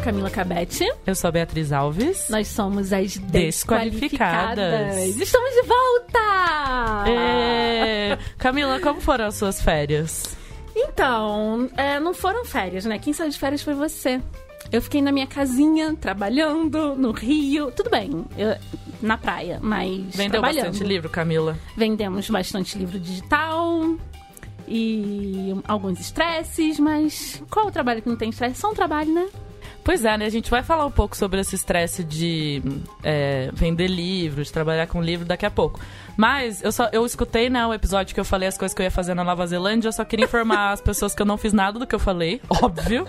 sou a Camila Cabete. Eu sou a Beatriz Alves. Nós somos as Desqualificadas. Desqualificadas. Estamos de volta! É... Camila, como foram as suas férias? Então, é, não foram férias, né? Quem saiu de férias foi você. Eu fiquei na minha casinha, trabalhando no Rio. Tudo bem, eu- na praia, mas Vendeu bastante livro, Camila? Vendemos bastante livro digital e alguns estresses, mas qual o trabalho que não tem estresse? Só um trabalho, né? Pois é, né? A gente vai falar um pouco sobre esse estresse de é, vender livro, de trabalhar com livro daqui a pouco. Mas eu só eu escutei, né, o episódio que eu falei as coisas que eu ia fazer na Nova Zelândia, eu só queria informar as pessoas que eu não fiz nada do que eu falei, óbvio.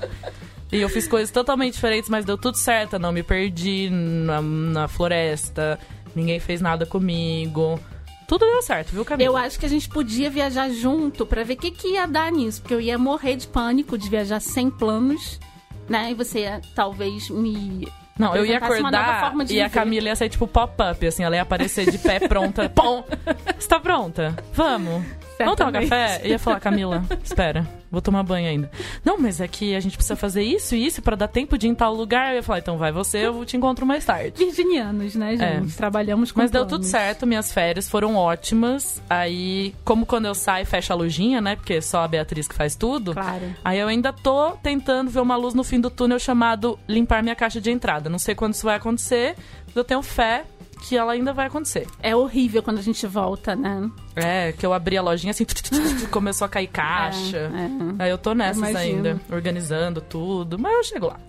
E eu fiz coisas totalmente diferentes, mas deu tudo certo. Eu não me perdi na, na floresta, ninguém fez nada comigo. Tudo deu certo, viu, Camila? Eu acho que a gente podia viajar junto pra ver o que, que ia dar nisso, porque eu ia morrer de pânico de viajar sem planos, né? E você talvez me. Não, eu ia apresentasse uma nova acordar forma de e a viver. Camila ia ser tipo pop-up, assim, ela ia aparecer de pé pronta. Pom! Você tá pronta? Vamos. Vamos tomar café? Eu ia falar, Camila, espera, vou tomar banho ainda. Não, mas é que a gente precisa fazer isso e isso pra dar tempo de ir em tal lugar. Eu ia falar, então vai você, eu te encontro mais tarde. Virginianos, né, gente? Trabalhamos com É. Mas deu planos. tudo certo, minhas férias foram ótimas. Aí, como quando eu saio, fecha a lojinha, né? Porque é só a Beatriz que faz tudo. Claro. Aí eu ainda tô tentando ver uma luz no fim do túnel chamado limpar minha caixa de entrada. Não sei quando isso vai acontecer, mas eu tenho fé que ela ainda vai acontecer. É horrível quando a gente volta, né? É, que eu abri a lojinha assim, começou a cair caixa. É, é. Aí eu tô nessas Imagino. ainda, organizando tudo, mas eu chego lá.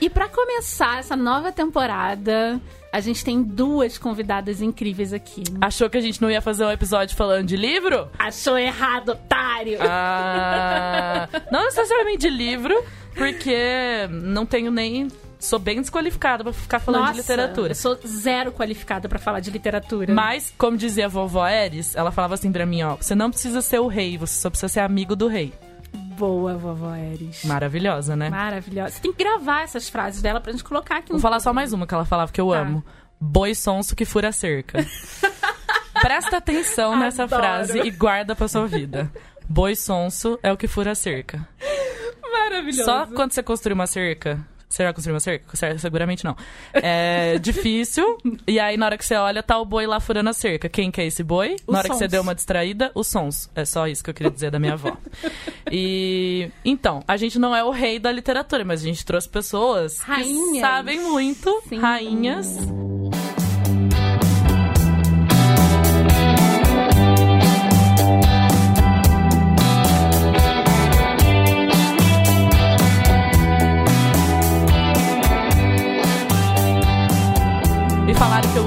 E pra começar essa nova temporada, a gente tem duas convidadas incríveis aqui. Achou que a gente não ia fazer um episódio falando de livro? Achou errado, otário! Ah, não necessariamente de livro, porque não tenho nem. Sou bem desqualificada pra ficar falando Nossa, de literatura. Eu sou zero qualificada pra falar de literatura. Mas, como dizia a vovó Eris, ela falava assim pra mim, ó, você não precisa ser o rei, você só precisa ser amigo do rei. Boa, vovó Eris. Maravilhosa, né? Maravilhosa. Você tem que gravar essas frases dela pra gente colocar aqui Vou falar só mais uma que ela falava que eu Tá. amo. Boi sonso que fura a cerca. Presta atenção nessa Adoro. frase e guarda pra sua vida. Boi sonso é o que fura cerca. Maravilhoso. Só quando você construir uma cerca. Você já construiu uma cerca? Cer- Seguramente não. É difícil. E aí, na hora que você olha, tá o boi lá furando a cerca. Quem que é esse boi? O na hora que você deu uma distraída, o sons. É só isso que eu queria dizer da minha avó. E. Então, a gente não é o rei da literatura, mas a gente trouxe pessoas que Rainhas. sabem muito, Sim. rainhas.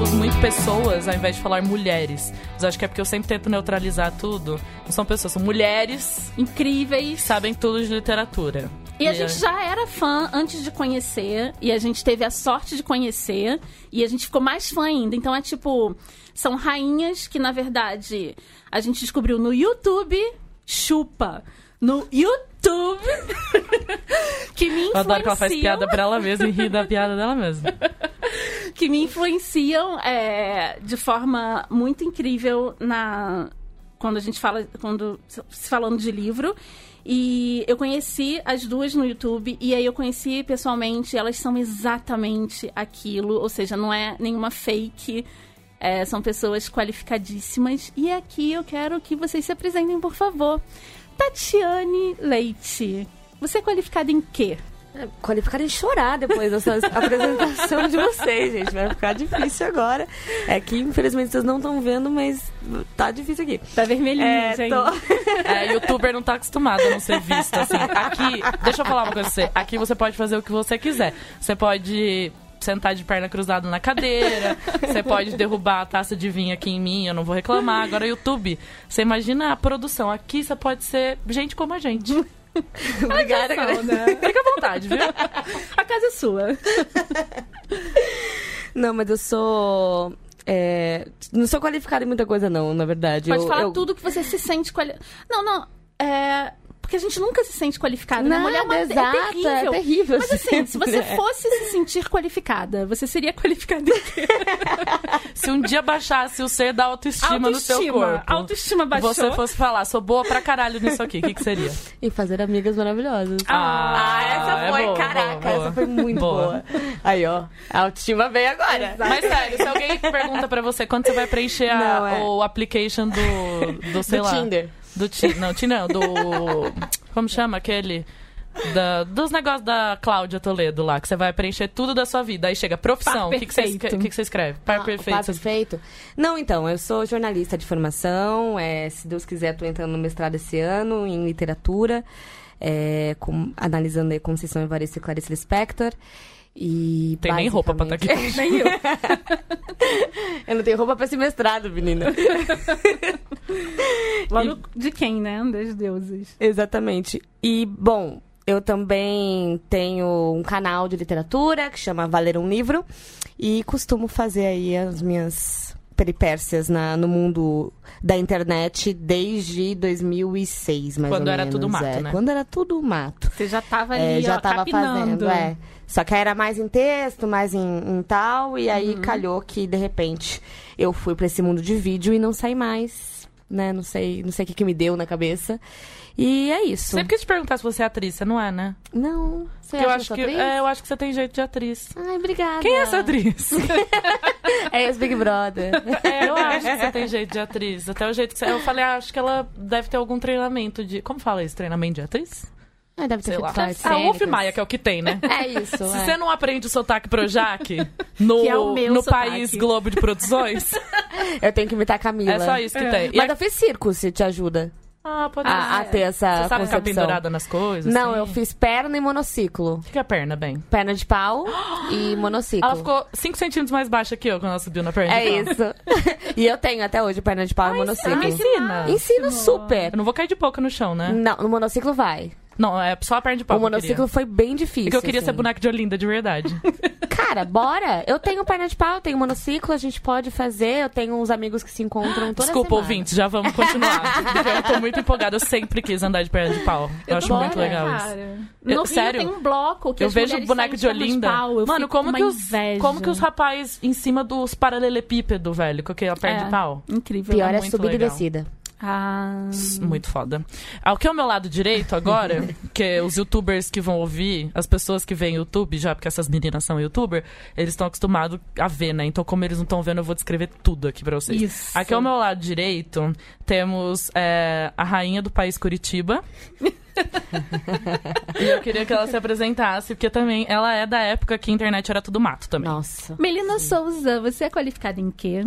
Uso muito pessoas ao invés de falar mulheres. Mas acho que é porque eu sempre tento neutralizar tudo. Não são pessoas, são mulheres Incríveis. sabem tudo de literatura. E a gente já era fã antes de conhecer, e a gente teve a sorte de conhecer, e a gente ficou mais fã ainda. Então é tipo, são rainhas que, na verdade, a gente descobriu no YouTube, chupa. No YouTube, que me Eu adoro que ela faz influenciam- piada pra ela mesma e ri da piada dela mesma. que me influenciam é, de forma muito incrível na quando a gente fala quando se falando de livro. E eu conheci as duas no YouTube e aí eu conheci pessoalmente elas são exatamente aquilo. Ou seja não é nenhuma fake é, são pessoas qualificadíssimas. E aqui eu quero que vocês se apresentem por favor Tatiane Leite você é qualificada em quê qualificada em chorar depois dessa apresentação de vocês, gente. Vai ficar difícil agora. É que, infelizmente, vocês não estão vendo, mas tá difícil aqui. tá vermelhinho É, gente tô... É, youtuber não tá acostumado a não ser visto, assim. Aqui, deixa eu falar uma coisa pra você. Aqui você pode fazer o que você quiser. Você pode sentar de perna cruzada na cadeira, você pode derrubar a taça de vinho aqui em mim, eu não vou reclamar. Agora, YouTube, você imagina a produção. Aqui você pode ser gente como a gente. Obrigada. Não, né? Fica à vontade, viu? a casa é sua Não, mas eu sou. é, Não sou qualificada em muita coisa, não, na verdade. Pode eu, falar eu- tudo que você se sente quali... Não, não. É... porque a gente nunca se sente qualificada, né? Nada, Mulher é, uma, exato, é terrível. é terrível Mas assim, se você É. fosse se sentir qualificada, você seria qualificada? Se um dia baixasse o ser da autoestima, no seu Autoestima. corpo. Autoestima baixou. Você fosse falar, sou boa pra caralho nisso aqui, o que, que seria? E fazer amigas maravilhosas. Ah, essa é foi, boa, caraca, boa, boa. essa foi muito boa. Boa. Aí, ó, a autoestima veio agora. Mas sério, se alguém pergunta pra você quando você vai preencher a- Não, é. o application do, do sei Do lá. Tinder. Do Tinder. Não, Tinder não, do. Como chama aquele? Da, dos negócios da Cláudia Toledo lá, que você vai preencher tudo da sua vida. Aí chega profissão. O que, que, você, que, que você escreve? Par Ah, perfeito. par perfeito. Não, então, eu sou jornalista de formação. é, se Deus quiser, tô entrando no mestrado esse ano em literatura, é, com- analisando aí Conceição Evaristo e Clarice Lispector. E Tem nem roupa pra estar aqui. basicamente- Nem eu. eu não tenho roupa pra esse mestrado, menina. Logo de quem, né? Das deuses. Exatamente. E, bom, eu também tenho um canal de literatura que chama Valer um Livro e costumo fazer aí as minhas peripécias na, no mundo da internet desde 2006, mais Quando ou era menos. tudo mato, é. né? Quando era tudo mato. Você já tava É, ali, já ó, fazendo, é. Só que era mais em texto, mais em, em tal, e Uhum. aí calhou que, de repente, eu fui pra esse mundo de vídeo e não saí mais, né? Não sei, não sei o que, que me deu na cabeça. E é isso. Sempre quis te perguntar se você é atriz, você não é, né? Não, você eu acho que é, eu acho que você tem jeito de atriz. Ai, obrigada. Quem é essa atriz? É esse Big Brother. É, eu acho que você tem jeito de atriz. Até o jeito que você. Eu falei, ah, acho que ela deve ter algum treinamento de. Como fala isso? Treinamento de atriz? Ai, deve ter Sei lá. partes Ah, Wolf. Maia, que é o que tem, né? É isso, Se é. você não aprende o sotaque Projac no, é o meu no sotaque. país Globo de Produções, Eu tenho que imitar a Camila. é só isso que tem. E Mas a- eu fiz circo, se te ajuda Ah, pode a, a ser. ter essa Você sabe ficar concepção. pendurada nas coisas? Não, assim? eu fiz perna e monociclo. O que é perna, bem? Perna de pau e monociclo. Ela ficou 5 centímetros mais baixa que eu quando ela subiu na perna. É de pau. isso. e eu tenho até hoje perna de pau e monociclo. Ensina. Ensino super. Eu não vou cair de boca no chão, né? Não, no monociclo vai. Não, é só a perna de pau. o eu monociclo foi bem difícil. Porque eu queria ser assim. boneca de Olinda, de verdade. Cara, bora. Eu tenho perna de pau, eu tenho monociclo, a gente pode fazer. Eu tenho uns amigos que se encontram toda Desculpa, semana. ouvintes, já vamos continuar. Eu tô muito empolgada. Eu sempre quis andar de perna de pau. Eu, acho Bora, muito legal isso. cara. Eu- No Rio sério? tem um bloco que Eu vejo boneco de Olinda. pau, eu Mano, como com que, os, inveja. como que os rapazes em cima dos paralelepípedos, velho, com aquela perna É, de pau? Incrível. Pior é muito subida e descida. Ah, Muito foda. Ao que é o meu lado direito agora, que é os youtubers que vão ouvir, as pessoas que veem YouTube já, porque essas meninas são youtuber, eles estão acostumados a ver, né? Então, como eles não estão vendo, eu vou descrever tudo aqui pra vocês. Isso. Aqui ao meu lado direito, temos é, a rainha do país Curitiba. e eu queria que ela se apresentasse, porque também ela é da época que a internet era tudo mato também. Nossa. Melina Souza, você é qualificada em quê?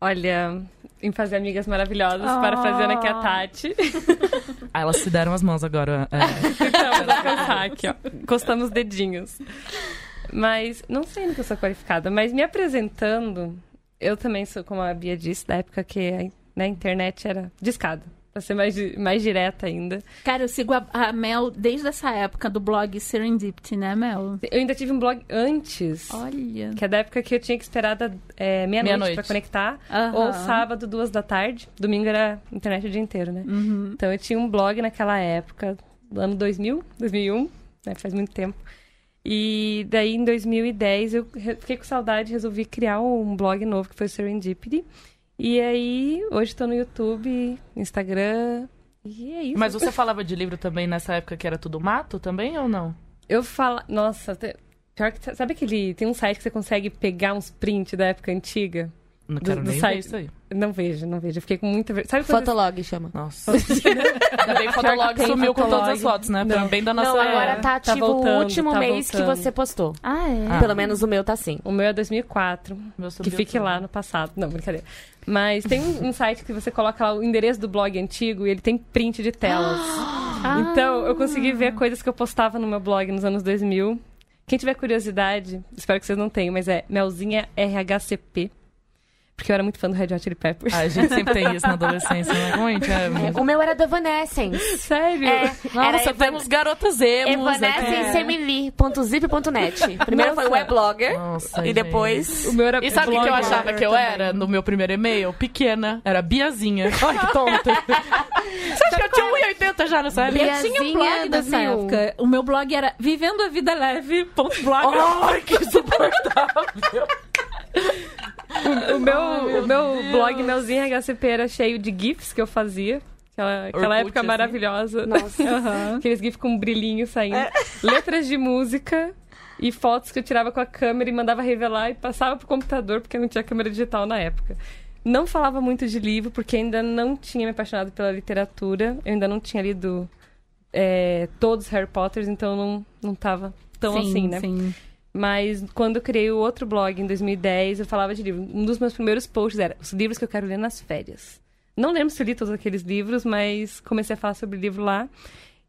Olha, em fazer amigas maravilhosas, Ah. para fazer aqui a Tati. Ah, elas se deram as mãos agora. é. Vou alcançar aqui, ó. Encostamos os dedinhos. Mas, não sei no que eu sou qualificada, mas me apresentando, eu também sou, como a Bia disse, da época que a né, a internet era discada. Pra ser mais, mais direta ainda. Cara, eu sigo a, a Mel desde essa época do blog Serendipity, né, Mel? Eu ainda tive um blog antes, Olha. que é da época que eu tinha que esperar da é, meia-noite Meia-noite. pra conectar. Aham. Ou sábado, duas da tarde. Domingo era internet o dia inteiro, né? Uhum. Então eu tinha um blog naquela época, do ano 2000, 2001, né? Faz muito tempo. E daí em 2010 eu fiquei com saudade e resolvi criar um blog novo que foi o Serendipity. E aí hoje estou no YouTube, Instagram. E é isso. Mas você falava de livro também nessa época que era tudo mato também ou não? Eu falo. Nossa, te- pior que. Sabe aquele. Tem um site que você consegue pegar uns prints da época antiga? Não Do- quero do nem ver site. isso aí. Não vejo, não vejo. Eu fiquei com muita. ver- Sabe Fotolog chama. Nossa. Ainda bem que o Fotolog Tem sumiu com todas as fotos, né? Não. Bem da nossa... Não, agora tá tá ativo o voltando, último tá mês que voltando. você postou. Ah, é? Ah. Pelo menos o meu tá assim. O meu é 2004. Meu Que fique lá no passado. Não, brincadeira. Mas tem um, um site que você coloca lá o endereço do blog antigo e ele tem print de telas. Ah. Então, eu consegui ver coisas que eu postava no meu blog nos anos 2000. Quem tiver curiosidade, espero que vocês não tenham, mas é Melzinha RHCP. Porque eu era muito fã do Red Hot Chili Peppers. Ah, a gente sempre tem isso na adolescência, né? Como a gente é... O meu era da Evanescence. Sério? É, Nossa, era Evan- temos garotas emos aqui. Evanescensemily.zip.net. Primeiro foi weblogger Nossa, e gente. depois... O meu era E sabe o que eu achava que eu também. era no meu primeiro e-mail? Pequena. Era Biazinha. Olha que tonta. Você acha que eu tinha 1,80 já nessa época? Eu tinha um blog 2001. época. O meu blog era vivendo a vida leve.blog. Ai, que insuportável. O meu, o meu blog Melzinha HCP era cheio de GIFs que eu fazia. Aquela, aquela Orkut, época assim? maravilhosa. Nossa. Aqueles GIFs com um brilhinho saindo. Letras de música e fotos que eu tirava com a câmera e mandava revelar e passava pro computador, porque não tinha câmera digital na época. Não falava muito de livro, porque ainda não tinha me apaixonado pela literatura. Eu ainda não tinha lido é, todos os Harry Potters, então não, não tava tão sim, assim, né? Sim. Mas quando eu criei o outro blog em 2010, eu falava de livro. Um dos meus primeiros posts era os livros que eu quero ler nas férias. Não lembro se eu li todos aqueles livros, mas comecei a falar sobre livro lá.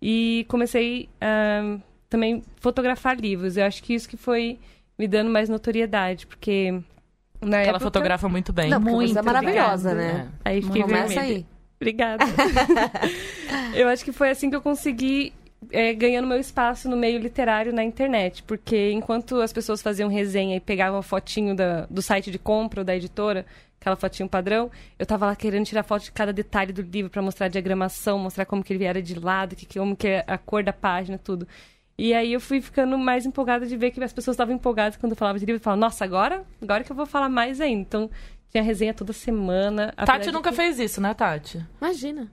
E comecei a também fotografar livros. Eu acho que isso que foi me dando mais notoriedade, porque na Ela época... fotografa muito bem. Não, Muito você é maravilhosa, obrigada. né? Aí fiquei Começa vermelha. aí. Obrigada. eu acho que foi assim que eu consegui é, ganhando meu espaço no meio literário na internet. Porque enquanto as pessoas faziam resenha e pegavam a fotinho da- do site de compra ou da editora, aquela fotinho padrão, eu tava lá querendo tirar foto de cada detalhe do livro para mostrar a diagramação, mostrar como que ele era de lado, que, como que é a cor da página, tudo. E aí eu fui ficando mais empolgada de ver que as pessoas estavam empolgadas quando eu falava de livro. Eu falava, nossa, agora? Agora que eu vou falar mais ainda. Então, tinha resenha toda semana. Tati nunca que- fez isso, né, Tati? Imagina.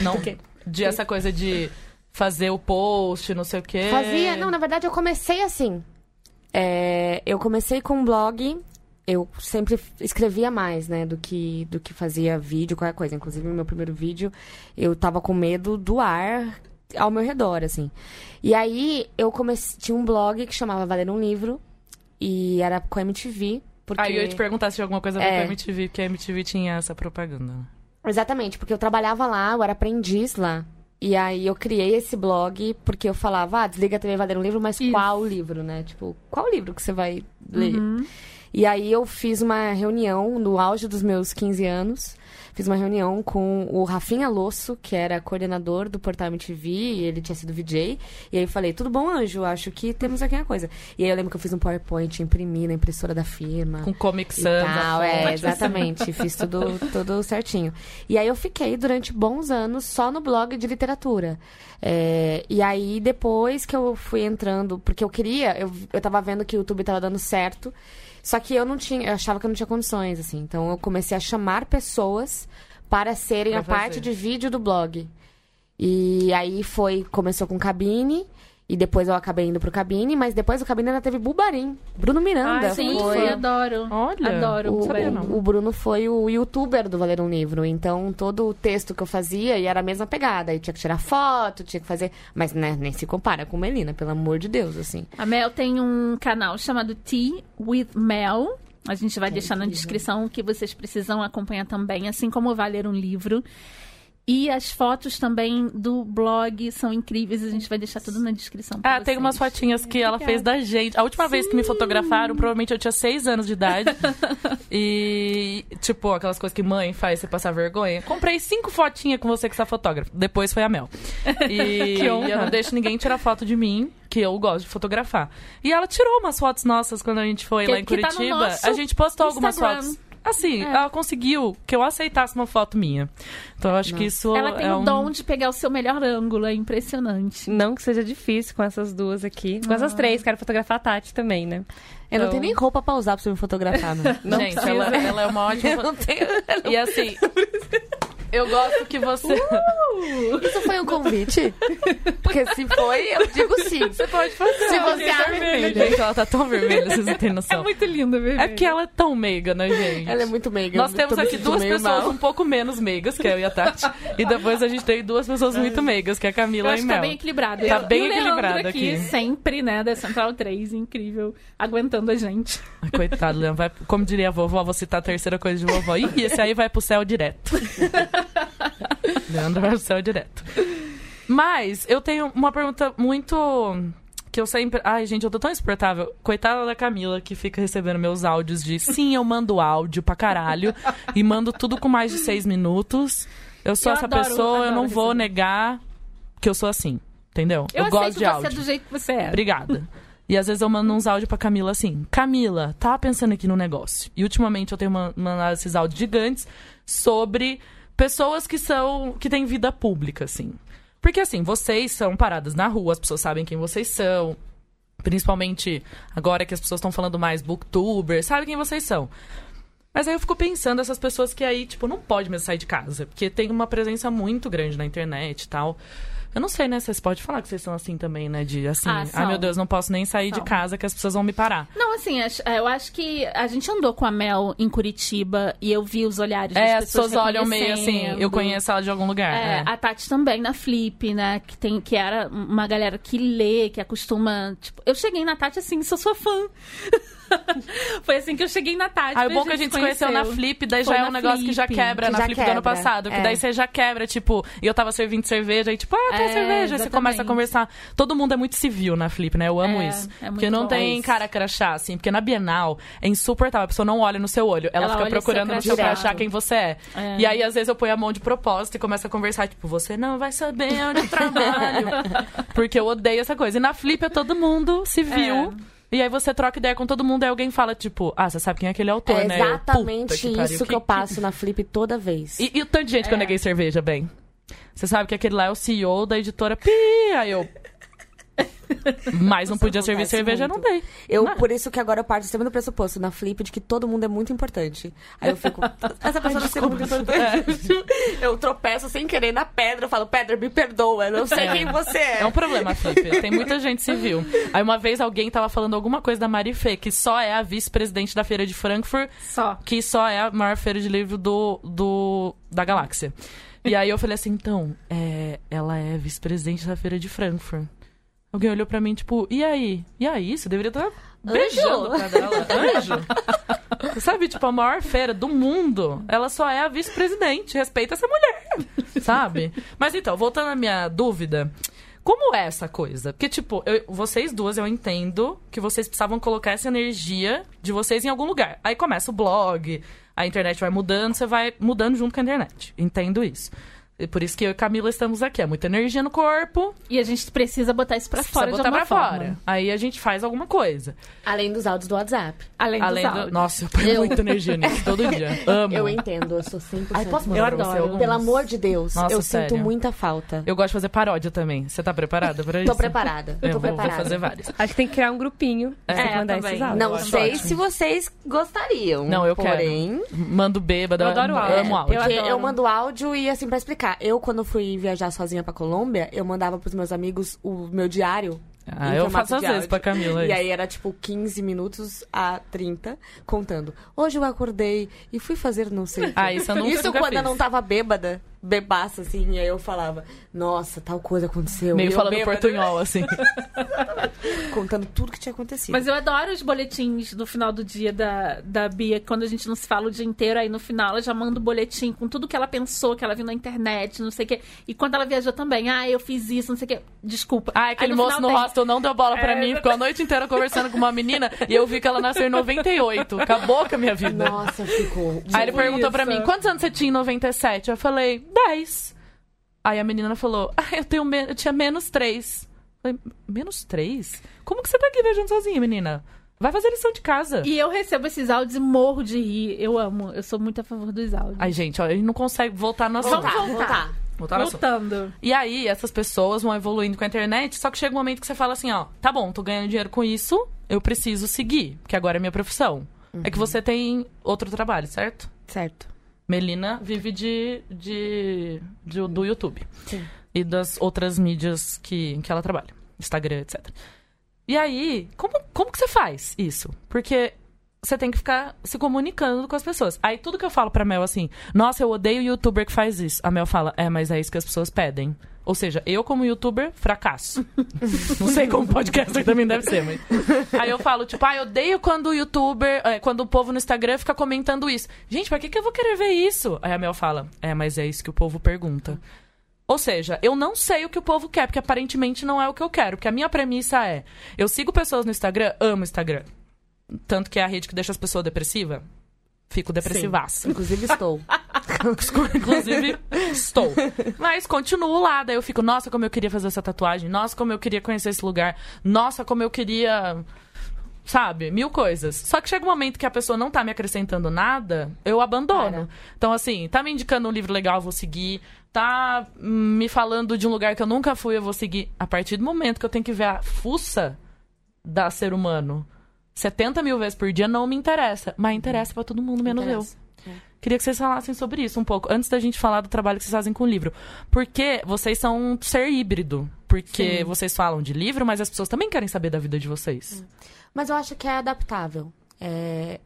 Não. quê? De essa coisa de fazer o post, não sei o quê. Fazia. Não, na verdade eu comecei assim. É, eu comecei com um blog. Eu sempre escrevia mais, né, do que, do que fazia vídeo, qualquer coisa. Inclusive, no meu primeiro vídeo, eu tava com medo do ar ao meu redor, assim. E aí, eu comecei... Tinha um blog que chamava Valer um Livro. E era com a MTV. Porque... Aí eu ia te perguntar se tinha alguma coisa a ver É. com a MTV, porque a MTV tinha essa propaganda. Exatamente, porque eu trabalhava lá, eu era aprendiz lá. E aí eu criei esse blog porque eu falava, ah, desliga a TV vai ler um livro, mas Isso. qual livro, né? Tipo, qual livro que você vai ler? E aí eu fiz uma reunião no auge dos meus 15 anos. Fiz uma reunião com o Rafinha Losso, que era coordenador do Portal MTV, e ele tinha sido VJ. E aí eu falei, tudo bom, Anjo? Acho que temos aqui uma coisa. E aí eu lembro que eu fiz um PowerPoint, imprimi na impressora da firma Com Comic Sans. tal, a é, exatamente. Fiz tudo, tudo certinho. E aí eu fiquei durante bons anos só no blog de literatura. É, e aí depois que eu fui entrando, porque eu queria, eu, eu tava vendo que o YouTube tava dando certo, só que eu não tinha, eu achava que eu não tinha condições, assim. Então eu comecei a chamar pessoas para serem Pra a parte fazer. de vídeo do blog. E aí foi, começou com cabine. E depois eu acabei indo pro cabine, mas depois do cabine ainda teve Bubarim. Bruno Miranda Ah, Sim, foi. eu adoro. Olha. Adoro. O, sabia, não. o Bruno foi o youtuber do Valer um Livro. Então, todo o texto que eu fazia e era a mesma pegada. Aí tinha que tirar foto, tinha que fazer. Mas né, nem se compara com Melina, pelo amor de Deus, assim. A Mel tem um canal chamado Tea with Mel. A gente vai deixar na descrição o que vocês precisam acompanhar também, assim como vai ler um livro. E as fotos também do blog são incríveis, a gente vai deixar tudo na descrição. Ah, tem vocês. umas fotinhas que ela fez da gente. A última vez que me fotografaram, provavelmente eu tinha seis anos de idade. e, tipo, aquelas coisas que mãe faz você passar vergonha. Comprei cinco fotinhas com você que está fotógrafo. Depois foi a Mel. E Que honra. eu não deixo ninguém tirar foto de mim, que eu gosto de fotografar. E ela tirou umas fotos nossas quando a gente foi Que- lá em que tá no Curitiba. a gente postou algumas Instagram. fotos. Assim, É. ela conseguiu que eu aceitasse uma foto minha. Então eu acho que isso Ela tem é o um... dom de pegar o seu melhor ângulo, é impressionante. Não que seja difícil com essas duas aqui. Com essas três, quero fotografar a Tati também, né? Eu não Então- tenho nem roupa pra usar pra você me fotografar, né? Não gente, ela, ela é uma ótima. Eu não tenho. E assim, eu gosto que você. Isso foi um convite? Porque se foi, eu digo sim. Você pode fazer. Se você acha. vermelha. Gente, ela tá tão vermelha, vocês não têm noção. muito linda, bebê. É porque ela é tão meiga, né, gente? Ela é muito meiga. Nós temos aqui duas pessoas mal. um pouco menos meigas, que é eu e a Tati. E depois a gente tem duas pessoas muito meigas, que é a Eu Camila acho e tá Mel. bem equilibrado. Tá Eu- bem e Leandro equilibrado aqui. sempre, né, da Central 3, incrível, aguentando a gente. Ai, Coitado, Leandro. Vai, como diria a vovó, vou citar a terceira coisa de vovó. Ih, esse aí vai pro céu direto. Leandro vai pro céu direto. Mas eu tenho uma pergunta muito. que eu sempre. Ai, gente, eu tô tão insuportável. Coitada da Camila, que fica recebendo meus áudios de sim, eu mando áudio pra caralho. e mando tudo com mais de seis minutos. Eu sou Eu essa adoro- pessoa, eu não vou receber. negar que eu sou assim. Entendeu? Eu, gosto aceito de você áudio. do jeito que você é. Obrigada. E às vezes eu mando uns áudios pra Camila assim: Camila, tava pensando aqui no negócio. E ultimamente eu tenho man- mandado esses áudios gigantes sobre pessoas que são. que têm vida pública, assim. Porque assim, vocês são paradas na rua, as pessoas sabem quem vocês são. Principalmente agora que as pessoas estão falando mais booktubers, sabem quem vocês são. Mas aí eu fico pensando essas pessoas que aí, tipo, não pode mesmo sair de casa, porque tem uma presença muito grande na internet e tal. Eu não sei, né? Vocês podem falar que vocês são assim também, né? De assim, Ah, ai são. meu Deus, não posso nem sair São. de casa que as pessoas vão me parar. Não, assim, é, eu acho que a gente andou com a Mel em Curitiba e eu vi os olhares das É, as pessoas pessoas olham meio assim, eu conheço ela de algum lugar. É, É, a Tati também na Flip, né? Que, tem, que era uma galera que lê, que acostuma. Tipo, eu cheguei na Tati assim, sou sua fã. Foi assim que eu cheguei na Tati. Aí o bom que a gente se conheceu na Flip, daí Foi já é um negócio que já Flip, quebra que na já Flip do ano quebra, passado. Que é. daí você já quebra, tipo, e eu tava servindo cerveja, aí tipo, ah, tem É, cerveja. Aí você começa a conversar. Todo mundo é muito civil na Flip, né? Eu amo É, isso. é muito porque não tem isso. cara crachá, assim. Porque na Bienal é insuportável. A pessoa não olha no seu olho. Ela, Ela fica procurando seu no seu crachá. crachá quem você é. É. E aí, às vezes, eu ponho a mão de propósito e começo a conversar, tipo, você não vai saber onde eu trabalho. porque eu odeio essa coisa. E na Flip é todo mundo civil. É. E aí você troca ideia com todo mundo e alguém fala, tipo, ah, você sabe quem é aquele autor, É né? Eu, exatamente "Puta que isso que, eu passo na Flip toda vez. E, e o tanto de gente que eu É. neguei cerveja, bem? Você sabe que aquele lá é o CEO da editora Pi, aí eu... Mas não podia servir cerveja, muito. não dei. Eu, Não. por isso que agora eu parto sempre do pressuposto na Flip de que todo mundo é muito importante. Aí eu fico, essa pessoa não é muito importante. Eu tropeço sem querer na pedra, eu falo, pedra, me perdoa, eu não sei É. quem você é. É um problema, Felipe. Tem muita gente civil. Aí uma vez alguém tava falando alguma coisa da Mari Fê, que só é a vice-presidente da Feira de Frankfurt, Só. que só é a maior feira de livro do, do da galáxia. E aí eu falei assim, então, é, ela é vice-presidente da Feira de Frankfurt. Alguém olhou pra mim, tipo, e aí? E aí? Você deveria estar beijando pra dela. Anjo? Sabe, tipo, a maior feira do mundo, ela só é a vice-presidente. Respeita essa mulher. Sabe? Mas então, voltando à minha dúvida. Como é essa coisa? Porque, tipo, eu- vocês duas, eu entendo que vocês precisavam colocar essa energia de vocês em algum lugar. Aí começa o blog, a internet vai mudando, você vai mudando junto com a internet. Entendo isso. E por isso que eu e Camila estamos aqui. É muita energia no corpo, E a gente precisa botar isso pra precisa fora de botar alguma pra forma. fora. Aí a gente faz alguma coisa. Além dos áudios do WhatsApp. Além, Além dos do... áudios. Nossa, eu ponho Eu- muita energia nisso todo dia. Amo. Eu entendo, eu sou 100% Ai, posso eu adoro. Pelo amor de Deus, Nossa, eu sério. sinto muita falta. Eu gosto de fazer paródia também. Você tá preparada pra isso? Tô preparada, Eu tô vou, vou preparada. fazer vários. Acho que tem que criar um grupinho pra É, mandar também. esses áudios. Não sei ótimo. se vocês gostariam. Não, eu porém, Mando bêbada. Eu adoro áudio. Amo áudio. Eu Porque adoro. eu mando áudio e assim, pra explicar. Eu, quando fui viajar sozinha pra Colômbia, eu mandava pros meus amigos o meu diário. Ah, eu faço às vezes pra Camila. E isso. aí era tipo 15 minutos a 30, contando. Hoje eu acordei e fui fazer não sei o quê. Ah, isso eu nunca- Isso nunca quando eu fiz. não tava bêbada, bebaça, assim, e aí eu falava, nossa, tal coisa aconteceu. Meio E eu falando bêbada, portunhol, assim. Contando tudo que tinha acontecido. Mas eu adoro os boletins do final do dia da, da Bia, quando a gente não se fala o dia inteiro, aí no final ela já manda o boletim com tudo que ela pensou, que ela viu na internet, não sei o quê. E quando ela viajou também, ah, eu fiz isso, não sei o quê. Desculpa. Ah, Aí aquele no moço no tem- hostel não deu bola pra É, mim. Ficou a noite inteira conversando com uma menina e eu vi que ela nasceu em 98. Acabou com a minha vida. Nossa, ficou. Aí ele perguntou pra isso. mim, quantos anos você tinha em 97? Eu falei, 10. Aí a menina falou, ah, eu, tenho me- eu tinha menos 3. Falei, menos 3? Como que você tá aqui viajando sozinha, menina? Vai fazer lição de casa. E eu recebo esses áudios e morro de rir. Eu amo. Eu sou muito a favor dos áudios. Ai, gente, ó, ele não consegue voltar no assunto. Voltar, Vamos voltar. voltar. Voltar no assunto. Voltando. E aí, essas pessoas vão evoluindo com a internet, só que chega um momento que você fala assim, ó, tá bom, tô ganhando dinheiro com isso, eu preciso seguir, que agora é minha profissão. É que você tem outro trabalho, certo? Certo. Melina vive de, de, de- do YouTube. Sim. E das outras mídias que, que ela trabalha. Instagram, etc. E aí, como, como que você faz isso? Porque você tem que ficar se comunicando com as pessoas. Aí tudo que eu falo pra Mel assim, nossa, eu odeio youtuber que faz isso. A Mel fala, é, mas é isso que as pessoas pedem. Ou seja, eu como youtuber, fracasso. Não sei como podcaster também deve ser, mas... Aí eu falo, tipo, ah, eu odeio quando o youtuber, é, quando o povo no Instagram fica comentando isso. Gente, pra que, que eu vou querer ver isso? Aí a Mel fala, é, mas é isso que o povo pergunta. Ou seja, eu não sei o que o povo quer, porque aparentemente não é o que eu quero. Porque a minha premissa é: eu sigo pessoas no Instagram, amo Instagram. Tanto que é a rede que deixa as pessoas depressivas. Fico depressivaça. Inclusive estou. Inclusive, estou. Mas continuo lá, daí eu fico, nossa, como eu queria fazer essa tatuagem, nossa, como eu queria conhecer esse lugar, nossa, como eu queria. Sabe? Mil coisas. Só que chega um momento que a pessoa não tá me acrescentando nada, eu abandono. Para. Então, assim, tá me indicando um livro legal, eu vou seguir. Tá me falando de um lugar que eu nunca fui, eu vou seguir. A partir do momento que eu tenho que ver a fuça da ser humano 70 mil vezes por dia, não me interessa. Mas interessa pra todo mundo, menos eu. Interessa. Queria que vocês falassem sobre isso um pouco, antes da gente falar do trabalho que vocês fazem com o livro. Porque vocês são um ser híbrido. Porque Sim. vocês falam de livro, mas as pessoas também querem saber da vida de vocês. Mas eu acho que é adaptável. É...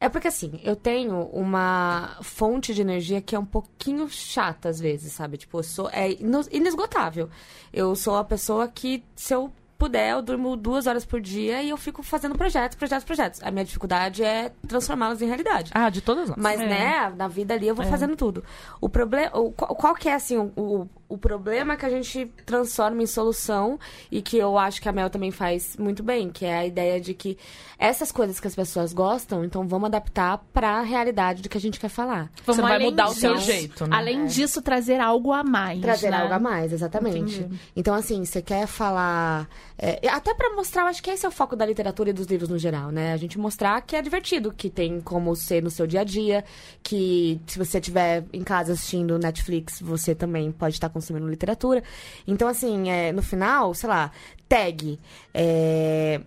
é porque assim, eu tenho uma fonte de energia que é um pouquinho chata às vezes, sabe? Tipo, eu sou. É inesgotável. Eu sou a pessoa que, se eu puder, eu durmo duas horas por dia e eu fico fazendo projetos, projetos, projetos. A minha dificuldade é transformá-los em realidade. Ah, de todas nós. Mas, É. né, na vida ali eu vou fazendo tudo. O problema. Qual, qual que é, assim, o, o, o problema que a gente transforma em solução e que eu acho que a Mel também faz muito bem, que é a ideia de que essas coisas que as pessoas gostam, então vamos adaptar pra realidade do que a gente quer falar. Vamos Você vai mudar o seu disso- jeito, né? Além disso, trazer algo a mais. Trazer né? algo a mais, exatamente. Entendi. Então, assim, você quer falar. é, até pra mostrar, eu acho que esse é o foco da literatura e dos livros no geral, né? A gente mostrar que é divertido, que tem como ser no seu dia a dia, que se você estiver em casa assistindo Netflix, você também pode estar consumindo literatura. Então, assim, é, no final, sei lá, tag. é,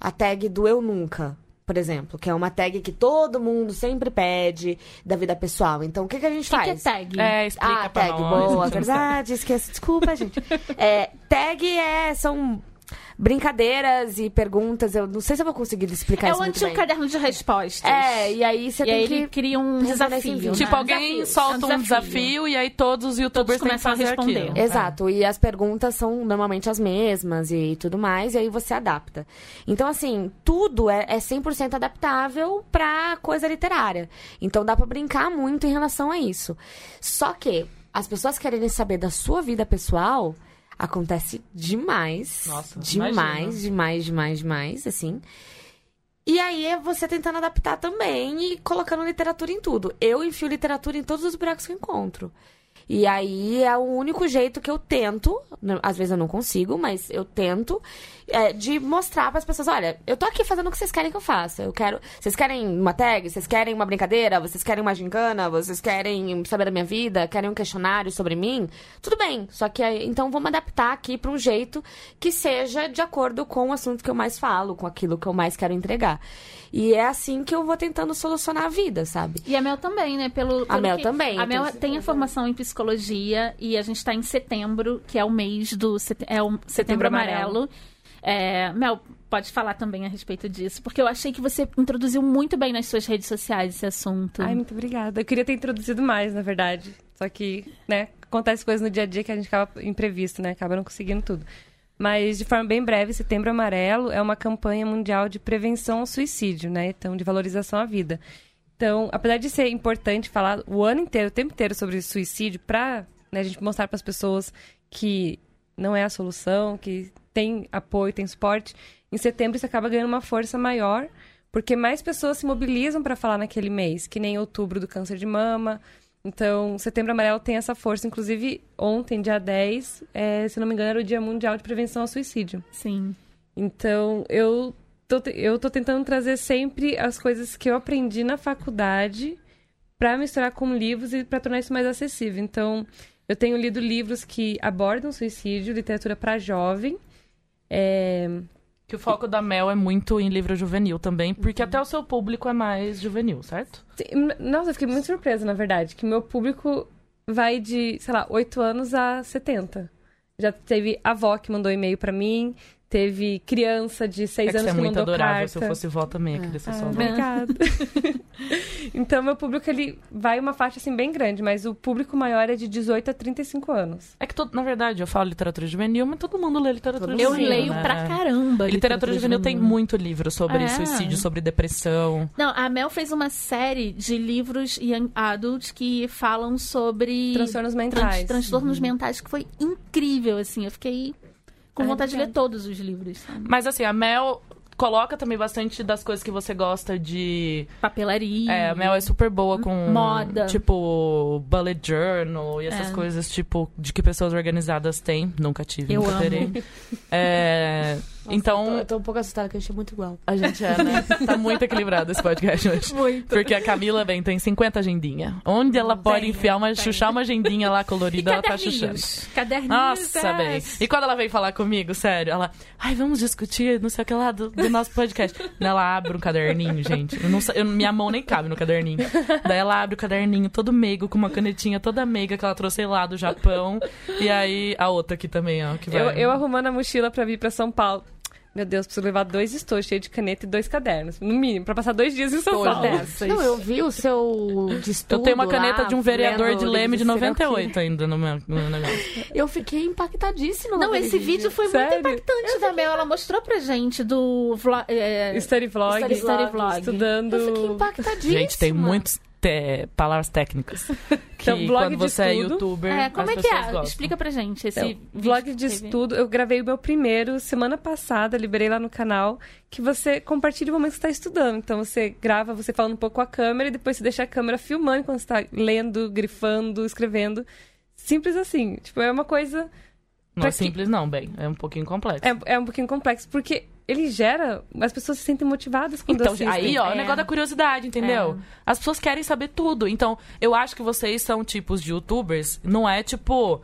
a tag do Eu Nunca. Por exemplo, que é uma tag que todo mundo sempre pede da vida pessoal. Então, o que, que a gente O que, que é faz? tag? É, explica Ah, pra tag, nós. boa, verdade, esqueço, desculpa, gente. É, tag é, são brincadeiras e perguntas, eu não sei se eu vou conseguir explicar É isso o muito antigo bem. caderno de respostas. É, e aí você E tem aí que... ele cria um desafio. vídeo. né? Tipo, alguém Desafio. solta É um desafio e aí todos os youtubers que começam a responder. aquilo. Exato, e as perguntas são normalmente as mesmas e tudo mais, e aí você adapta. Então, assim, tudo é, é 100% adaptável pra coisa literária. Então, dá pra brincar muito em relação a isso. Só que as pessoas quererem saber da sua vida pessoal acontece demais. Nossa, demais, imagino. demais, demais, demais, assim. E aí é você tentando adaptar também e colocando literatura em tudo. Eu enfio literatura em todos os buracos que eu encontro. E aí é o único jeito que eu tento, né, às vezes eu não consigo, mas eu tento, é, de mostrar para as pessoas, olha, eu tô aqui fazendo o que vocês querem que eu faça. Eu quero. Vocês querem uma tag? Vocês querem uma brincadeira? Vocês querem uma gincana? Vocês querem saber da minha vida? Querem um questionário sobre mim? Tudo bem. Só que então vamos adaptar aqui para um jeito que seja de acordo com o assunto que eu mais falo, com aquilo que eu mais quero entregar. E é assim que eu vou tentando solucionar a vida, sabe? E a Mel também, né? Pelo, pelo Mel que- também, A Mel tem a formação em psicologia e a gente tá em setembro, que é o mês do sete- é o setembro, Setembro amarelo. É, Mel, pode falar também a respeito disso, porque eu achei que você introduziu muito bem nas suas redes sociais esse assunto. Ai, muito obrigada. Eu queria ter introduzido mais, na verdade. Só que, né, acontece coisas no dia a dia que a gente acaba imprevisto, né? Acaba não conseguindo tudo. Mas, de forma bem breve, Setembro Amarelo é uma campanha mundial de prevenção ao suicídio, né? Então, de valorização à vida. Então, apesar de ser importante falar o ano inteiro, o tempo inteiro sobre suicídio, pra né, a gente mostrar para as pessoas que não é a solução, que tem apoio, tem suporte, em setembro isso acaba ganhando uma força maior, porque mais pessoas se mobilizam para falar naquele mês, que nem outubro do câncer de mama. Então, Setembro Amarelo tem essa força. Inclusive, ontem, dia 10, é, se não me engano, era o Dia Mundial de Prevenção ao Suicídio. Sim. Então, eu tô, eu tô tentando trazer sempre as coisas que eu aprendi na faculdade para misturar com livros e para tornar isso mais acessível. Então, eu tenho lido livros que abordam suicídio, literatura para jovem. É, Que o foco da Mel é muito em livro juvenil também, porque até o seu público é mais juvenil, certo? Sim, Nossa, eu fiquei muito surpresa, na verdade, que meu público vai de, sei lá, 8 anos a 70. Já teve avó que mandou e-mail pra mim, Teve criança de É seis que você anos é que muito mandou adorável. carta. Se eu fosse vó também, ia querer ser sua Ah, avó. Obrigada. então, meu público, ele vai uma faixa, assim, bem grande. Mas o público maior é de 18 a 35 anos. É que, todo, na verdade, eu falo literatura juvenil, mas todo mundo lê literatura Eu juvenil. leio né? pra caramba. Literatura juvenil tem muito livro sobre É. suicídio, sobre depressão. Não, a Mel fez uma série de livros young adults que falam sobre Transtornos trans- mentais. transtornos mentais que foi incrível, assim. Eu fiquei com Ah, vontade de ler todos os livros. sabe? Mas assim, a Mel coloca também bastante das coisas que você gosta de. Papelaria. É, a Mel é super boa com. Moda. Tipo, bullet journal e essas É. coisas, tipo, de que pessoas organizadas têm. Nunca tive, Eu nunca amo. terei. É, então. Eu tô um pouco assustada que a gente é muito igual. A gente é, né? Tá muito equilibrado esse podcast hoje. Muito. Porque a Camila, bem, tem 50 agendinha. Onde ela pode Tem, enfiar uma, tem. chuchar uma agendinha lá colorida, ela tá chuchando. caderninhos. Nossa, é. bem. E quando ela veio falar comigo, sério, ela, ai, vamos discutir, não sei o que lá, do, do nosso podcast. Daí ela abre um caderninho, gente. Eu não, eu- minha mão nem cabe no caderninho. Daí ela abre o caderninho todo meigo, com uma canetinha toda meiga que ela trouxe lá do Japão. E aí a outra aqui também, ó, que vai. Eu, eu arrumando a mochila pra vir pra São Paulo. Meu Deus, preciso levar dois estojos cheios de caneta e dois cadernos. No mínimo, pra passar dois dias em São Paulo. dessas. Não, eu vi o seu de estudo Eu tenho uma caneta lá, de um vereador de Leme de livro serial 98 ainda no meu, no meu negócio. Eu fiquei impactadíssima. Não, esse vídeo foi Sério? muito impactante da Mel. Ela mostrou pra gente do vlog. É, Study vlog, Study- study vlog. estudando. Eu fiquei impactadíssima. Gente, tem muitos é, palavras técnicas. Que Então, blog quando de você é estudo. youtuber, é, como as é que é? gostam. Explica pra gente esse Então, vlog de estudo, eu gravei o meu primeiro semana passada, liberei lá no canal, que você compartilha o momento que você está estudando. Então você grava, você falando um pouco com a câmera e depois você deixa a câmera filmando quando você está lendo, grifando, escrevendo. Simples assim. Tipo, é uma coisa. Não é que- simples, não, bem. É um pouquinho complexo. É, é um pouquinho complexo, porque ele gera. As pessoas se sentem motivadas quando Então, assistem. aí, ó, o É. negócio da curiosidade, entendeu? As pessoas querem saber tudo. Então, eu acho que vocês são tipos de youtubers, não é tipo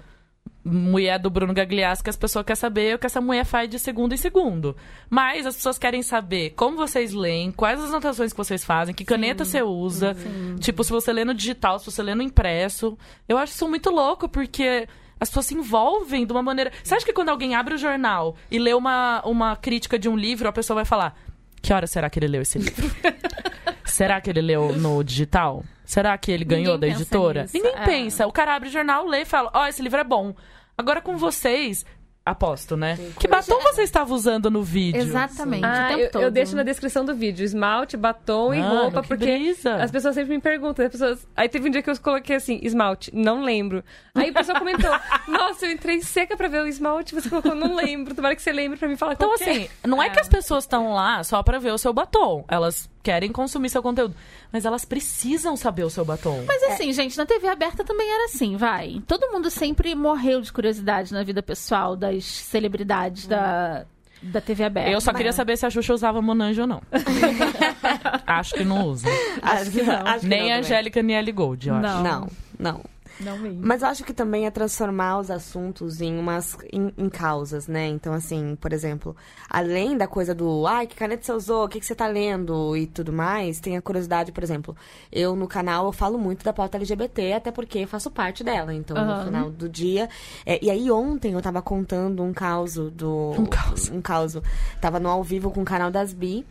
mulher do Bruno Gagliasso que as pessoas querem saber o que essa mulher faz de segundo em segundo. Mas as pessoas querem saber como vocês leem, quais as anotações que vocês fazem, que caneta você usa. Tipo, se você lê no digital, se você lê no impresso. Eu acho isso muito louco, porque as pessoas se envolvem de uma maneira. Você acha que quando alguém abre o jornal e lê uma, uma crítica de um livro, a pessoa vai falar: Que hora será que ele leu esse livro? será que ele leu no digital? Será que ele ganhou Ninguém da editora? nisso, Ninguém é. pensa. O cara abre o jornal, lê e fala: Ó, esse livro é bom. Agora com vocês. Aposto, né? Que batom você estava usando no vídeo? Exatamente. o Ah, tempo eu, todo. eu deixo na descrição do vídeo. Esmalte, batom e Mano, roupa, que porque brisa. as pessoas sempre me perguntam. As pessoas... Aí teve um dia que eu coloquei assim, esmalte, não lembro. Aí o pessoal comentou, nossa, eu entrei seca pra ver o esmalte, você colocou, não lembro. Tomara que você lembre pra me falar Então, qual que é. assim, não é que as pessoas estão lá só pra ver o seu batom. Elas querem consumir seu conteúdo. Mas elas precisam saber o seu batom. Mas assim, gente, na TV aberta também era assim, vai. Todo mundo sempre morreu de curiosidade na vida pessoal das celebridades da, da TV aberta. Eu só queria saber se a Xuxa usava Monange ou não. Acho que não usa. Acho que não. Acho que Nem não a também. Angélica, nem a Ellie Gold, eu acho. Não. Não, não. Não mesmo. Mas eu acho que também é transformar os assuntos em umas em, em causas, né? Então, assim, por exemplo, além da coisa do ai, que caneta você usou, o que, que você tá lendo e tudo mais, tem a curiosidade, por exemplo, eu no canal eu falo muito da pauta LGBT, até porque faço parte dela. Então, Aham. no final do dia. é, e aí ontem eu tava contando um caos do. Um caos. Um caos. Tava no ao vivo com o canal das Bi.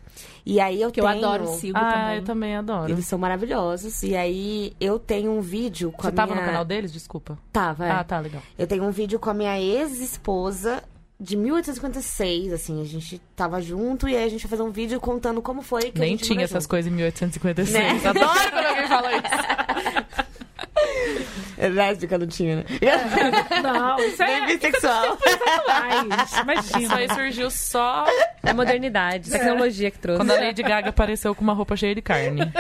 E aí eu Que eu tenho. adoro, sigo Ah, também. eu também adoro. Eles são maravilhosos. E aí eu tenho um vídeo com Você a tava minha... no canal deles? Desculpa. Tava, é. Ah, tá, legal. Eu tenho um vídeo com a minha ex-esposa de 1856, assim, a gente tava junto e aí a gente vai fazer um vídeo contando como foi que a Nem gente tinha essas junto. coisas em 1856. Né? Adoro quando alguém fala isso. É lésbica, não tinha, né? Não, isso Nem é bissexual. mais. Isso Imagina. aí surgiu só É modernidade, tecnologia que trouxe. quando a Lady Gaga apareceu com uma roupa cheia de carne.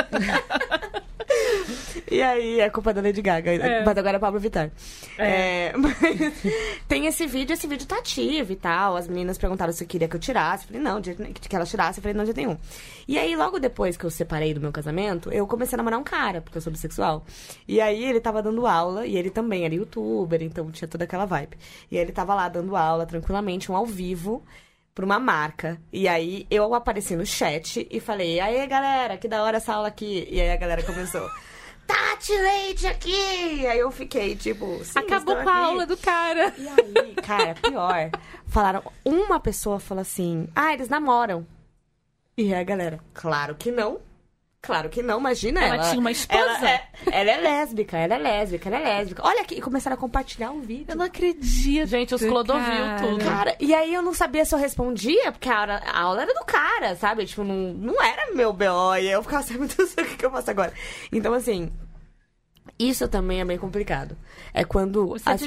E aí é culpa da Lady Gaga. Mas agora é Pablo Vittar. É, mas tem esse vídeo, esse vídeo tá ativo e tal. As meninas perguntaram se eu queria que eu tirasse. Eu falei, não, que ela tirasse. Eu falei, não, de nenhum. E aí, logo depois que eu separei do meu casamento, eu comecei a namorar um cara, porque eu sou bissexual. E aí ele tava dando aula, e ele também era youtuber, então tinha toda aquela vibe. E aí ele tava lá dando aula tranquilamente, um ao vivo. Pra uma marca. E aí eu apareci no chat e falei, aí galera, que da hora essa aula aqui. E aí a galera começou. Tati Leite aqui! Aí eu fiquei, tipo, Acabou com a aula do cara. E aí, cara, pior. Falaram, uma pessoa falou assim: ah, eles namoram. E aí a galera, claro que não. Claro que não, imagina Ela ela. tinha uma esposa? Ela é, ela é lésbica, ela é lésbica, ela é lésbica. Olha aqui, e começaram a compartilhar o vídeo. Eu não acredito. Gente, os Clodovil cara. tudo. Cara, e aí eu não sabia se eu respondia, porque a aula, a aula era do cara, sabe? Tipo, não, não era meu B.O. E aí eu ficava assim, meu Deus, o que, que eu faço agora? Então, assim, isso também é bem complicado. É quando as-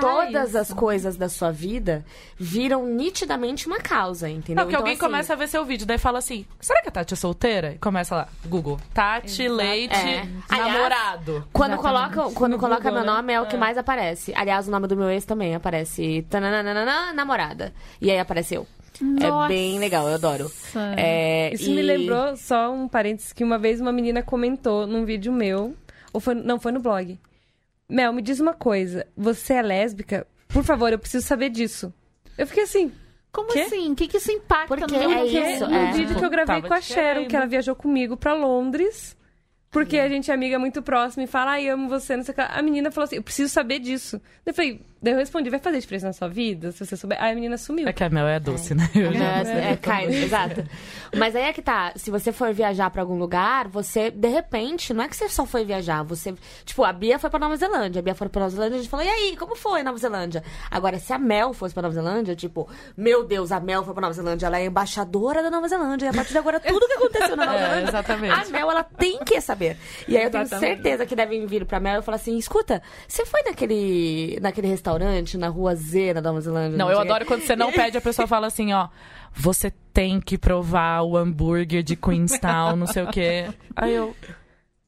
todas isso. as coisas da sua vida viram nitidamente uma causa, entendeu? Não, porque Então, alguém assim, começa a ver seu vídeo, daí fala assim: será que a Tati é solteira? E começa lá, Google. Tati Leite, É. Aliás, namorado. Quando Exatamente. coloca, quando No coloca Google, meu né? nome é o que mais aparece. Aliás, o nome do meu ex também aparece. Tananana, namorada. E aí apareceu. É Nossa. bem legal, eu adoro. É, Isso me e- lembrou só um parênteses que uma vez uma menina comentou num vídeo meu, ou foi, não, foi no blog. Mel, me diz uma coisa, você é lésbica? Por favor, eu preciso saber disso. Eu fiquei assim, Como Quê? assim? O que, que isso impacta Porque no é meu isso, no é. vídeo que eu gravei Tava com a Sharon, querendo. que ela viajou comigo pra Londres, porque a gente é amiga muito próxima e fala, ai, amo você, não sei o que. A menina falou assim, eu preciso saber disso. Eu falei, daí eu respondi, vai fazer diferença na sua vida, se você souber? Aí a menina sumiu. É que a Mel é doce, né? Eu já- É, é, cai, exato. Mas aí é que tá. Se você for viajar pra algum lugar, você, de repente, não é que você só foi viajar. Você. Tipo, a Bia foi pra Nova Zelândia. A Bia foi pra Nova Zelândia e a gente falou: e aí, como foi Nova Zelândia? Agora, se a Mel fosse pra Nova Zelândia, tipo, meu Deus, a Mel foi pra Nova Zelândia, ela é embaixadora da Nova Zelândia. E a partir de agora, tudo que aconteceu na Nova É, Zelândia. exatamente. A Mel, ela tem que saber. E aí eu tenho Exatamente. certeza que devem vir pra Mel e falar assim: escuta, você foi naquele, naquele restaurante na rua Z, na Nova Zelândia? Não, eu sei o quê?" adoro quando você não pede, a pessoa fala assim, ó. Você tem que provar o hambúrguer de Queenstown, não sei o quê. Aí eu.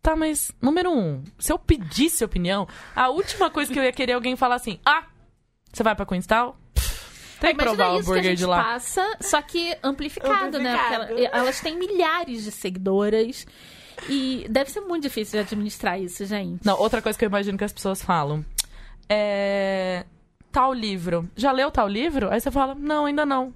Tá, mas, número um, se eu pedisse opinião, a última coisa que eu ia querer é alguém falar assim: ah, você vai pra Queenstown? Tem que Imagina provar o hambúrguer de lá. passa, só que amplificado, né? Porque Amplificado. ela- elas têm milhares de seguidoras. E deve ser muito difícil de administrar isso, gente. Não, outra coisa que eu imagino que as pessoas falam é. Tal livro. Já leu tal livro? Aí você fala, não, ainda não.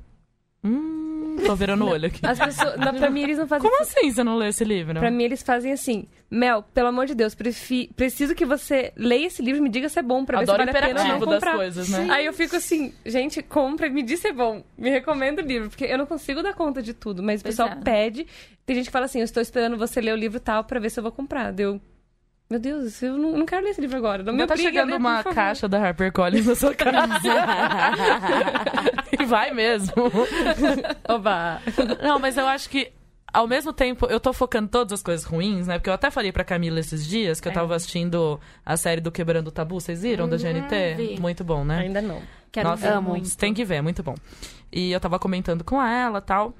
Hum, tô virando o olho aqui. As pessoas, não, pra mim eles não fazem Como assim você não leu esse livro? Pra mim, eles fazem assim: Mel, pelo amor de Deus, prefi- preciso que você leia esse livro e me diga se é bom pra Adoro ver se vale a pena ou não imperativo das comprar. coisas, né? Aí eu fico assim, gente, compra e me diz se é bom. Me recomenda o livro, porque eu não consigo dar conta de tudo. Mas o Pois pessoal é. pede. Tem gente que fala assim: eu estou esperando você ler o livro tal pra ver se eu vou comprar. Deu. Meu Deus, eu não, não quero ler esse livro agora. Não me Não tá obriga a chegando ler, uma caixa da HarperCollins na sua casa. e vai mesmo. Oba! Não, mas eu acho que ao mesmo tempo eu tô focando todas as coisas ruins, né? Porque eu até falei pra Camila esses dias que eu tava assistindo a série do Quebrando o Tabu, vocês viram da GNT? vi. Muito bom, né? Ainda não. Quero Nossa, ver muito. Tem que ver, é muito bom. E eu tava comentando com ela tal.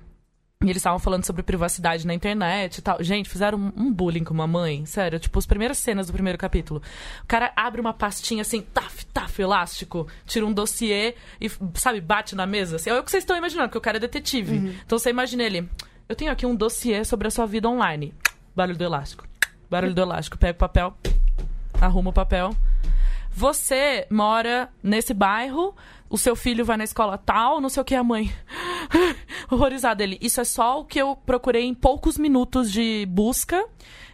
E eles estavam falando sobre privacidade na internet e tal. Gente, fizeram um, bullying com uma mãe. Sério, tipo, as primeiras cenas do primeiro capítulo. O cara abre uma pastinha assim, taf, taf, elástico, tira um dossiê e, sabe, bate na mesa. Assim, é o que vocês estão imaginando, porque o cara é detetive. Então você imagina ele. Eu tenho aqui um dossiê sobre a sua vida online. Barulho do elástico. Barulho do elástico. Pega o papel, arruma o papel. Você mora nesse bairro, o seu filho vai na escola tal, não sei o que a mãe. Horrorizada ele. Isso é só o que eu procurei em poucos minutos de busca.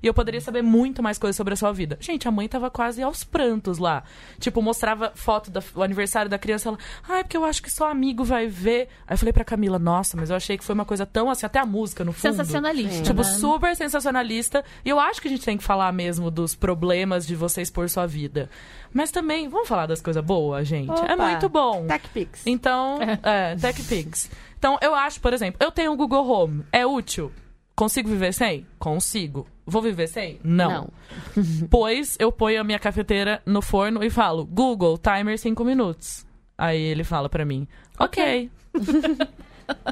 E eu poderia saber muito mais coisas sobre a sua vida. Gente, a mãe tava quase aos prantos lá. Tipo, mostrava foto do aniversário da criança. Ela, ai, ah, porque eu acho que só amigo vai ver. Aí eu falei pra Camila, nossa, mas eu achei que foi uma coisa tão assim, até a música no fundo. Sensacionalista. Tipo, né? super sensacionalista. E eu acho que a gente tem que falar mesmo dos problemas de você expor sua vida. Mas também, vamos falar das coisas boas, gente. É Opa. muito bom. TechPix. Então, é, TechPix. Então, eu acho, por exemplo, eu tenho o Google Home. É útil? Consigo viver sem? Consigo. Vou viver sem? Não. pois eu ponho a minha cafeteira no forno e falo, Google, timer 5 minutos. Aí ele fala pra mim, ok.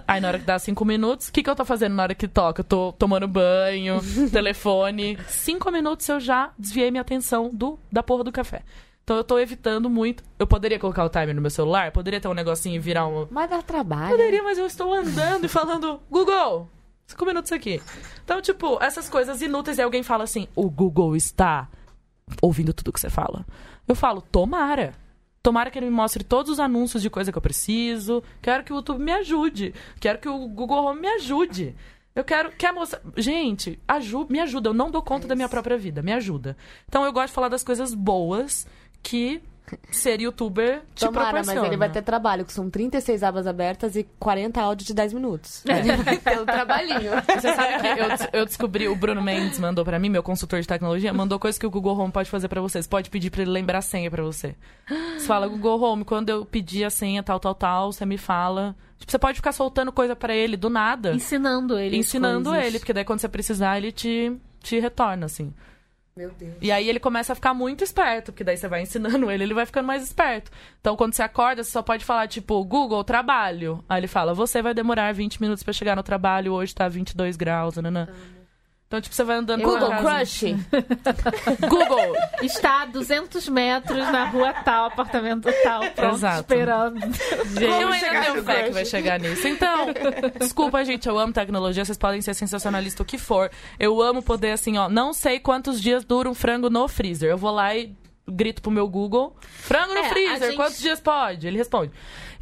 Aí na hora que dá 5 minutos, o que, que eu tô fazendo na hora que toca? Eu tô tomando banho, telefone. 5 minutos eu já desviei minha atenção do, da porra do café. Então eu tô evitando muito. Eu poderia colocar o timer no meu celular? Poderia ter um negocinho e virar um. Mas dá trabalho. Poderia, mas eu estou andando e falando, Google, cinco minutos aqui. Então, tipo, essas coisas inúteis e alguém fala assim, o Google está ouvindo tudo que você fala. Eu falo, tomara. Tomara que ele me mostre todos os anúncios de coisa que eu preciso. Quero que o YouTube me ajude. Quero que o Google Home me ajude. Eu quero. Quer mostrar. Gente, aju... me ajuda. Eu não dou conta da minha própria vida. Me ajuda. Então eu gosto de falar das coisas boas que ser youtuber te Tomara, mas proporciona. ele vai ter trabalho, que são 36 abas abertas e 40 áudios de 10 minutos. Ele vai ter o trabalhinho. Você sabe que eu, eu descobri, o Bruno Mendes mandou pra mim, meu consultor de tecnologia, mandou coisa que o Google Home pode fazer pra vocês. Pode pedir pra ele lembrar a senha pra você. Você fala, Google Home, quando eu pedir a senha tal, tal, tal, você me fala. Tipo, você pode ficar soltando coisa pra ele do nada, Ensinando ele. ensinando coisas. ele, porque daí quando você precisar, ele te, te retorna, assim. Meu Deus. E aí ele começa a ficar muito esperto, porque daí você vai ensinando ele, ele vai ficando mais esperto. Então quando você acorda, você só pode falar, tipo, Google, trabalho. Aí ele fala, você vai demorar 20 minutos pra chegar no trabalho, hoje tá 22 graus, nanã. Então, tipo, você vai andando Google. Crush. Google! Está a 200 metros na rua tal, apartamento tal, pronto, Exato. esperando. eu ainda tenho fé que vai chegar nisso. Então, desculpa, gente, eu amo tecnologia, vocês podem ser sensacionalista o que for. Eu amo poder, assim, ó, não sei quantos dias dura um frango no freezer. Eu vou lá e grito pro meu Google, frango no É, freezer, gente- quantos dias pode? Ele responde.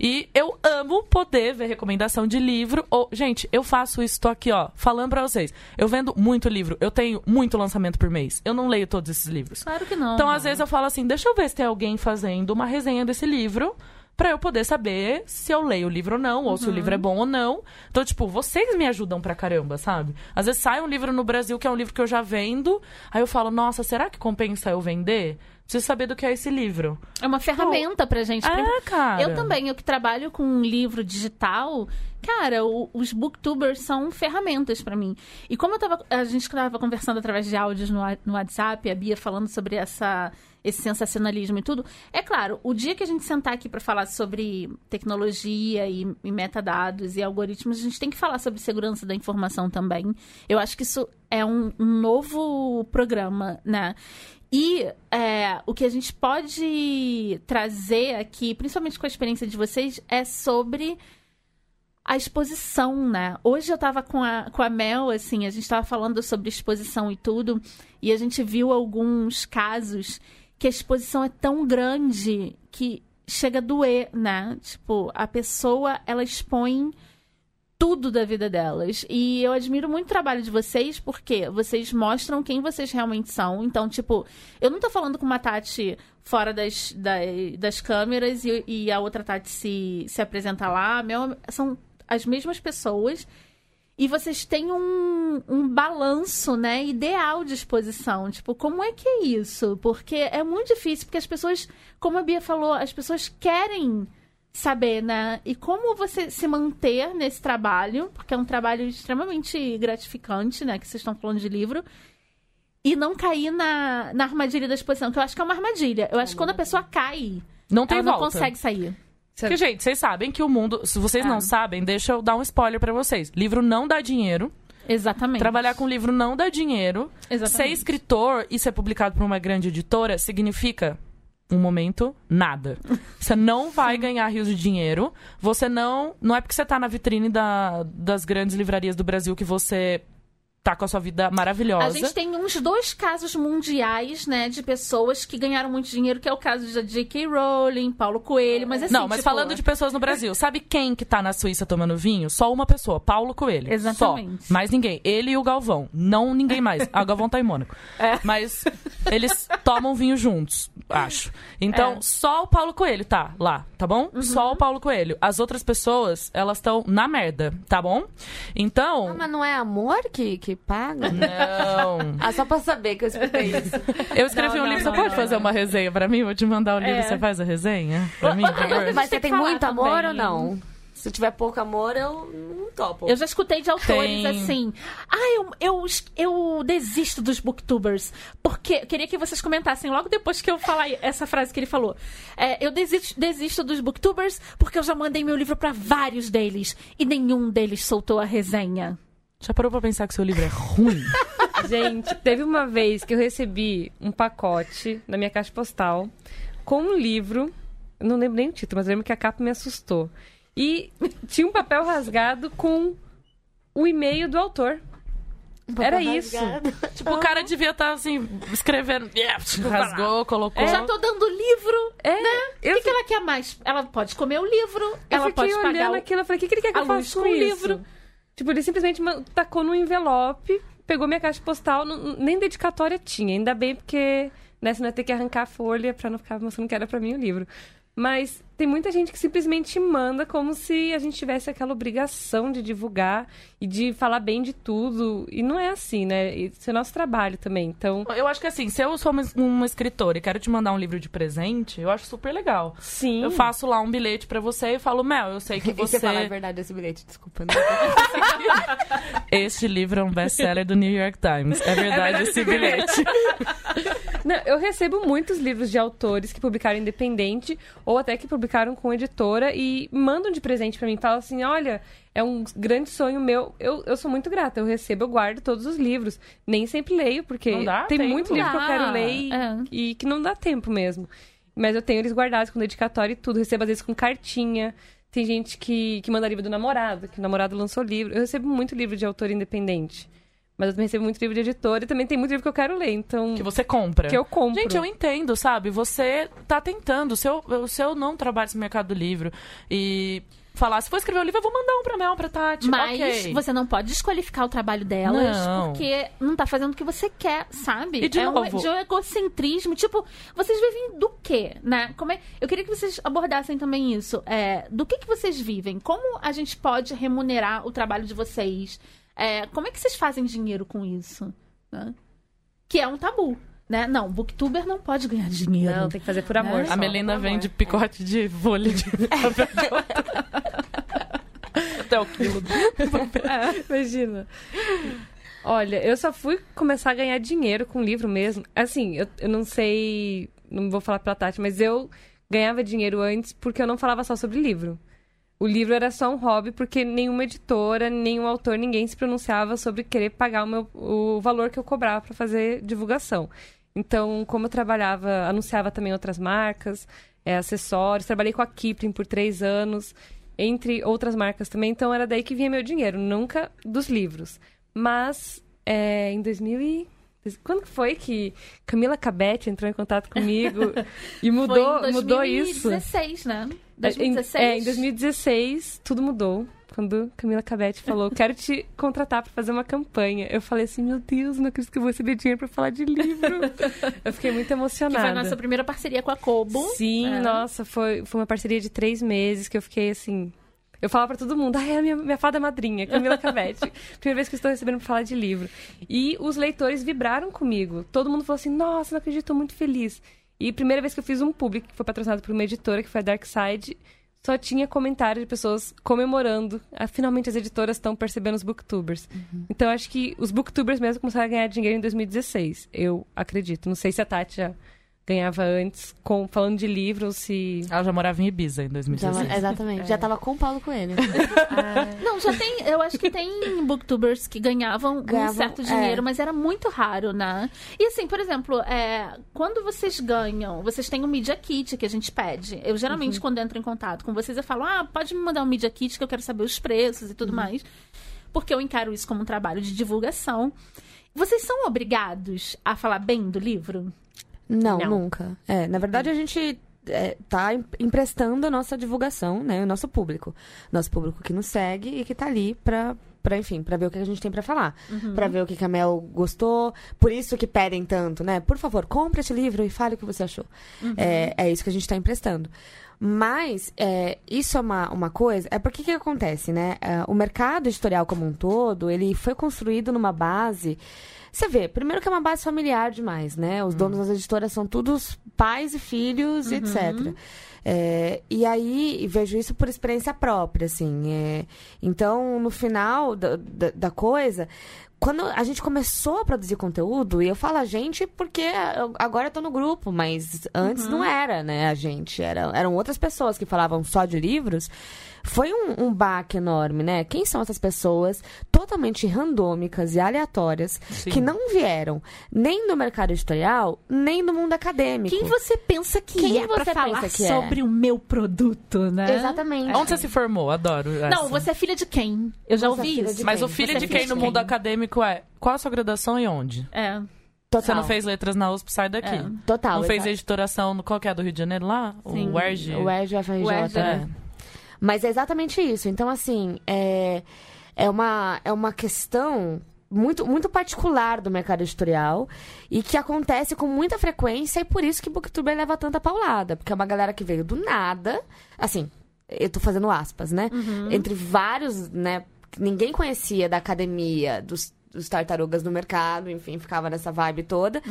E eu amo poder ver recomendação de livro. Ou, gente, eu faço isso, tô aqui, ó, falando pra vocês. Eu vendo muito livro, eu tenho muito lançamento por mês. Eu não leio todos esses livros. Claro que não. Então, às vezes, eu falo assim: deixa eu ver se tem alguém fazendo uma resenha desse livro. Pra eu poder saber se eu leio o livro ou não, ou se o livro é bom ou não. Então, tipo, vocês me ajudam pra caramba, sabe? Às vezes sai um livro no Brasil que é um livro que eu já vendo, aí eu falo, nossa, será que compensa eu vender? Preciso saber do que é esse livro. É uma ferramenta pra gente. É, cara. Eu também, eu que trabalho com um livro digital, cara, o- os booktubers são ferramentas pra mim. E como eu tava, a gente estava conversando através de áudios no, no WhatsApp, a Bia falando sobre essa, esse sensacionalismo e tudo, é claro, o dia que a gente sentar aqui pra falar sobre tecnologia e, e metadados e algoritmos, a gente tem que falar sobre segurança da informação também. Eu acho que isso é um, um novo programa, né? E é, o que a gente pode trazer aqui, principalmente com a experiência de vocês, é sobre a exposição, né? Hoje eu tava com a, com a Mel, assim, a gente tava falando sobre exposição e tudo, e a gente viu alguns casos que a exposição é tão grande que chega a doer, né? Tipo, a pessoa, ela expõe tudo da vida delas. E eu admiro muito o trabalho de vocês, porque vocês mostram quem vocês realmente são. Então, tipo, eu não tô falando com uma Tati fora das, das, das câmeras e, e a outra Tati se, se apresenta lá. Meu, são as mesmas pessoas. E vocês têm um, um balanço, né, ideal de exposição. Tipo, como é que é isso? Porque é muito difícil, porque as pessoas, como a Bia falou, as pessoas querem saber, né? E como você se manter nesse trabalho, porque é um trabalho extremamente gratificante, né? Que vocês estão falando de livro. E não cair na, na armadilha da exposição, que eu acho que é uma armadilha. Eu acho que quando a pessoa cai, Não tem ela não volta. consegue sair. Porque, gente, vocês sabem que o mundo. Se vocês Ah. não sabem, deixa eu dar um spoiler pra vocês. Livro não dá dinheiro. Exatamente. Trabalhar com livro não dá dinheiro. Ser Exatamente. escritor e ser publicado por uma grande editora significa, um momento, nada. Você não vai ganhar rios de dinheiro. Você não. Não é porque você tá na vitrine da- das grandes livrarias do Brasil que você tá com a sua vida maravilhosa. A gente tem uns dois casos mundiais, né, de pessoas que ganharam muito dinheiro, que é o caso da J.K. Rowling, Paulo Coelho, mas assim, Não, mas tipo, falando de pessoas no Brasil, sabe quem que tá na Suíça tomando vinho? Só uma pessoa, Paulo Coelho. Exatamente. Só. Mais ninguém. Ele e o Galvão. Não ninguém mais. Ah, o Galvão tá em Mônaco. É. Mas eles tomam vinho juntos, acho. Então, É. só o Paulo Coelho tá lá, tá bom? Uhum. Só o Paulo Coelho. As outras pessoas, elas estão na merda, tá bom? Então. Ah, mas não é amor que, que paga? Não. Ah, só pra saber que eu escutei isso. Eu escrevi Não, um não, livro, não, você pode não, fazer não. uma resenha pra mim? Vou te mandar o livro, É. você faz a resenha? Pra mim, por favor? Mas você tem muito amor também. ou não? Se tiver pouco amor, eu não topo. Eu já escutei de autores Tem. assim. Ah, eu, eu, eu desisto dos booktubers. Porque. eu Queria que vocês comentassem logo depois que eu falar essa frase que ele falou. É, eu desisto, desisto dos booktubers porque eu já mandei meu livro pra vários deles. E nenhum deles soltou a resenha. Já parou pra pensar que seu livro é ruim? Gente, teve uma vez que eu recebi um pacote na minha caixa postal com um livro. eu Não lembro nem o título, mas eu lembro que a capa me assustou. E tinha um papel rasgado com o e-mail do autor. Era isso. Tipo, o cara devia estar assim, escrevendo. Rasgou, colocou. Já tô dando livro. É, O eu, que, que ela quer mais? Ela pode comer o livro, eu ela fiquei pode olhando pagar o- aquilo. Eu falei, o que, que ele quer que eu faça com o isso? livro. Tipo, ele simplesmente tacou no envelope, pegou minha caixa postal, não- nem dedicatória tinha. Ainda bem porque, né, senão ia ter que arrancar a folha pra não ficar mostrando que era pra mim o livro. Mas tem muita gente que simplesmente manda como se a gente tivesse aquela obrigação de divulgar e de falar bem de tudo. E não é assim, né? Isso é nosso trabalho também. Então, Eu acho que assim, se eu sou uma, uma escritora e quero te mandar um livro de presente, eu acho super legal. sim. Eu faço lá um bilhete pra você e falo, Mel, eu sei que E você você. fala, é verdade esse bilhete, desculpa. Não. Este livro é um best-seller do New York Times. É verdade esse bilhete. Não, eu recebo muitos livros de autores que publicaram independente ou até que publicaram com editora e mandam de presente pra mim. Falam assim: olha, é um grande sonho meu. Eu, eu sou muito grata. Eu recebo, eu guardo todos os livros. Nem sempre leio, porque dá tem tempo. muito livro que eu Dá, quero ler e, é. e que não dá tempo mesmo. Mas eu tenho eles guardados com dedicatório e tudo. Recebo às vezes com cartinha. Tem gente que, que manda livro do namorado, que o namorado lançou livro. Eu recebo muito livro de autor independente. Mas eu também recebo muito livro de editora e também tem muito livro que eu quero ler. Então, Que você compra. que eu compro. Gente, eu entendo, sabe? Você tá tentando. Se eu, se eu não trabalho no mercado do livro e falar, se for escrever um livro, eu vou mandar um pra Mel, pra Tati. Mas ok. você não pode desqualificar o trabalho delas Não. porque não tá fazendo o que você quer, sabe? E de é novo- um, de um egocentrismo. Tipo, vocês vivem do quê, né? Como é... Eu queria que vocês abordassem também isso. É, do que, que vocês vivem? Como a gente pode remunerar o trabalho de vocês? É, como é que vocês fazem dinheiro com isso? né? Que é um tabu. Né? Não, booktuber não pode ganhar dinheiro. Não, tem que fazer por amor. Né? A Melina vende amor. picote de folha de papel de outra. Até o quilo. Imagina. Olha, eu só fui começar a ganhar dinheiro com livro mesmo. Assim, eu, eu não sei. Não vou falar pra Tati, mas eu ganhava dinheiro antes porque eu não falava só sobre livro. O livro era só um hobby porque nenhuma editora, nenhum autor, ninguém se pronunciava sobre querer pagar o, meu, o valor que eu cobrava pra fazer divulgação. Então, como eu trabalhava, anunciava também outras marcas, é, acessórios, trabalhei com a Kipling por três anos, entre outras marcas também, então era daí que vinha meu dinheiro, nunca dos livros. Mas é, em 2000 e... Quando que foi que Camila Cabete entrou em contato comigo e mudou, Foi em mudou isso? 2016, né? Em- 2016? É, em 2016 tudo mudou. Quando Camila Cabete falou, quero te contratar pra fazer uma campanha. Eu falei assim, meu Deus, não acredito que eu vou receber dinheiro pra falar de livro. eu fiquei muito Que emocionada. foi a nossa primeira parceria com a Kobo. Sim, É. nossa, foi, foi uma parceria de três meses que eu fiquei assim. Eu falava pra todo mundo, ah, é a minha, minha fada madrinha, Camila Cabete. Primeira vez que estou recebendo pra falar de livro. E os leitores vibraram comigo. Todo mundo falou assim, nossa, não acredito, tô muito feliz. E primeira vez que eu fiz um público que foi patrocinado por uma editora, que foi a Dark Side, só tinha comentário de pessoas comemorando. Ah, finalmente as editoras estão percebendo os booktubers. Então acho que os booktubers mesmo começaram a ganhar dinheiro em 2016. Eu acredito. Não sei se a Tati já ganhava antes, com, falando de livro, ou se. Ela já morava em Ibiza em Já- 2016. exatamente. Já tava com o Paulo Coelho. Não, já tem. Eu acho que tem booktubers que ganhavam, um Ganhavam, certo é. dinheiro, mas era muito raro, né? E assim, por exemplo, é, quando vocês ganham, vocês têm um Media Kit que a gente pede. Eu geralmente, Uhum. quando entro em contato com vocês, eu falo, ah, pode me mandar um Media Kit que eu quero saber os preços e Uhum. tudo mais. Porque eu encaro isso como um trabalho de divulgação. Vocês são obrigados a falar bem do livro? Não, Não. nunca. É, na verdade, a gente é, tá em- emprestando a nossa divulgação, né? O nosso público. Nosso público que nos segue e que tá ali pra, pra enfim, pra ver o que a gente tem pra falar. Pra ver o que que a Mel gostou. Por isso que pedem tanto, né? Por favor, compre esse livro e fale o que você achou. É, é isso que a gente tá emprestando. Mas, é, isso é uma, uma coisa... É porque que acontece, né? É, o mercado editorial como um todo, ele foi construído numa base... Você vê, primeiro que é uma base familiar demais, né? Os donos das editoras são todos pais e filhos, e etc. É, e aí, vejo isso por experiência própria, assim. é. então, no final da, da, da coisa, quando a gente começou a produzir conteúdo, e eu falo a gente porque agora eu tô no grupo, mas antes não era, né, a gente. Era, eram outras pessoas que falavam só de livros. Foi um, um baque enorme, né? Quem são essas pessoas totalmente randômicas e aleatórias Sim. que não vieram nem do mercado editorial, nem do mundo acadêmico? Quem você pensa que Quem é pra você falar pensa que é? sobre o meu produto, né? Exatamente. Onde você se formou? Adoro. Não, essa. você é filha de quem? Eu já Você é ouvi isso. Mas o filho é de quem no mundo acadêmico é qual a sua graduação e onde? É. Total. Você não fez letras na USP, sai daqui. É. Total. não fez exa- editoração no qual que é do Rio de Janeiro lá? Sim. O UERJ? O ERJ, o FRJ, O ERJ, né? É. Mas é exatamente isso. Então, assim, é... é uma, é uma questão muito, muito particular do mercado editorial e que acontece com muita frequência e por isso que Booktuber leva tanta paulada. Porque é uma galera que veio do nada, assim, eu tô fazendo aspas, né? Entre vários, né? Ninguém conhecia da academia, dos dos tartarugas no mercado, enfim, ficava nessa vibe toda.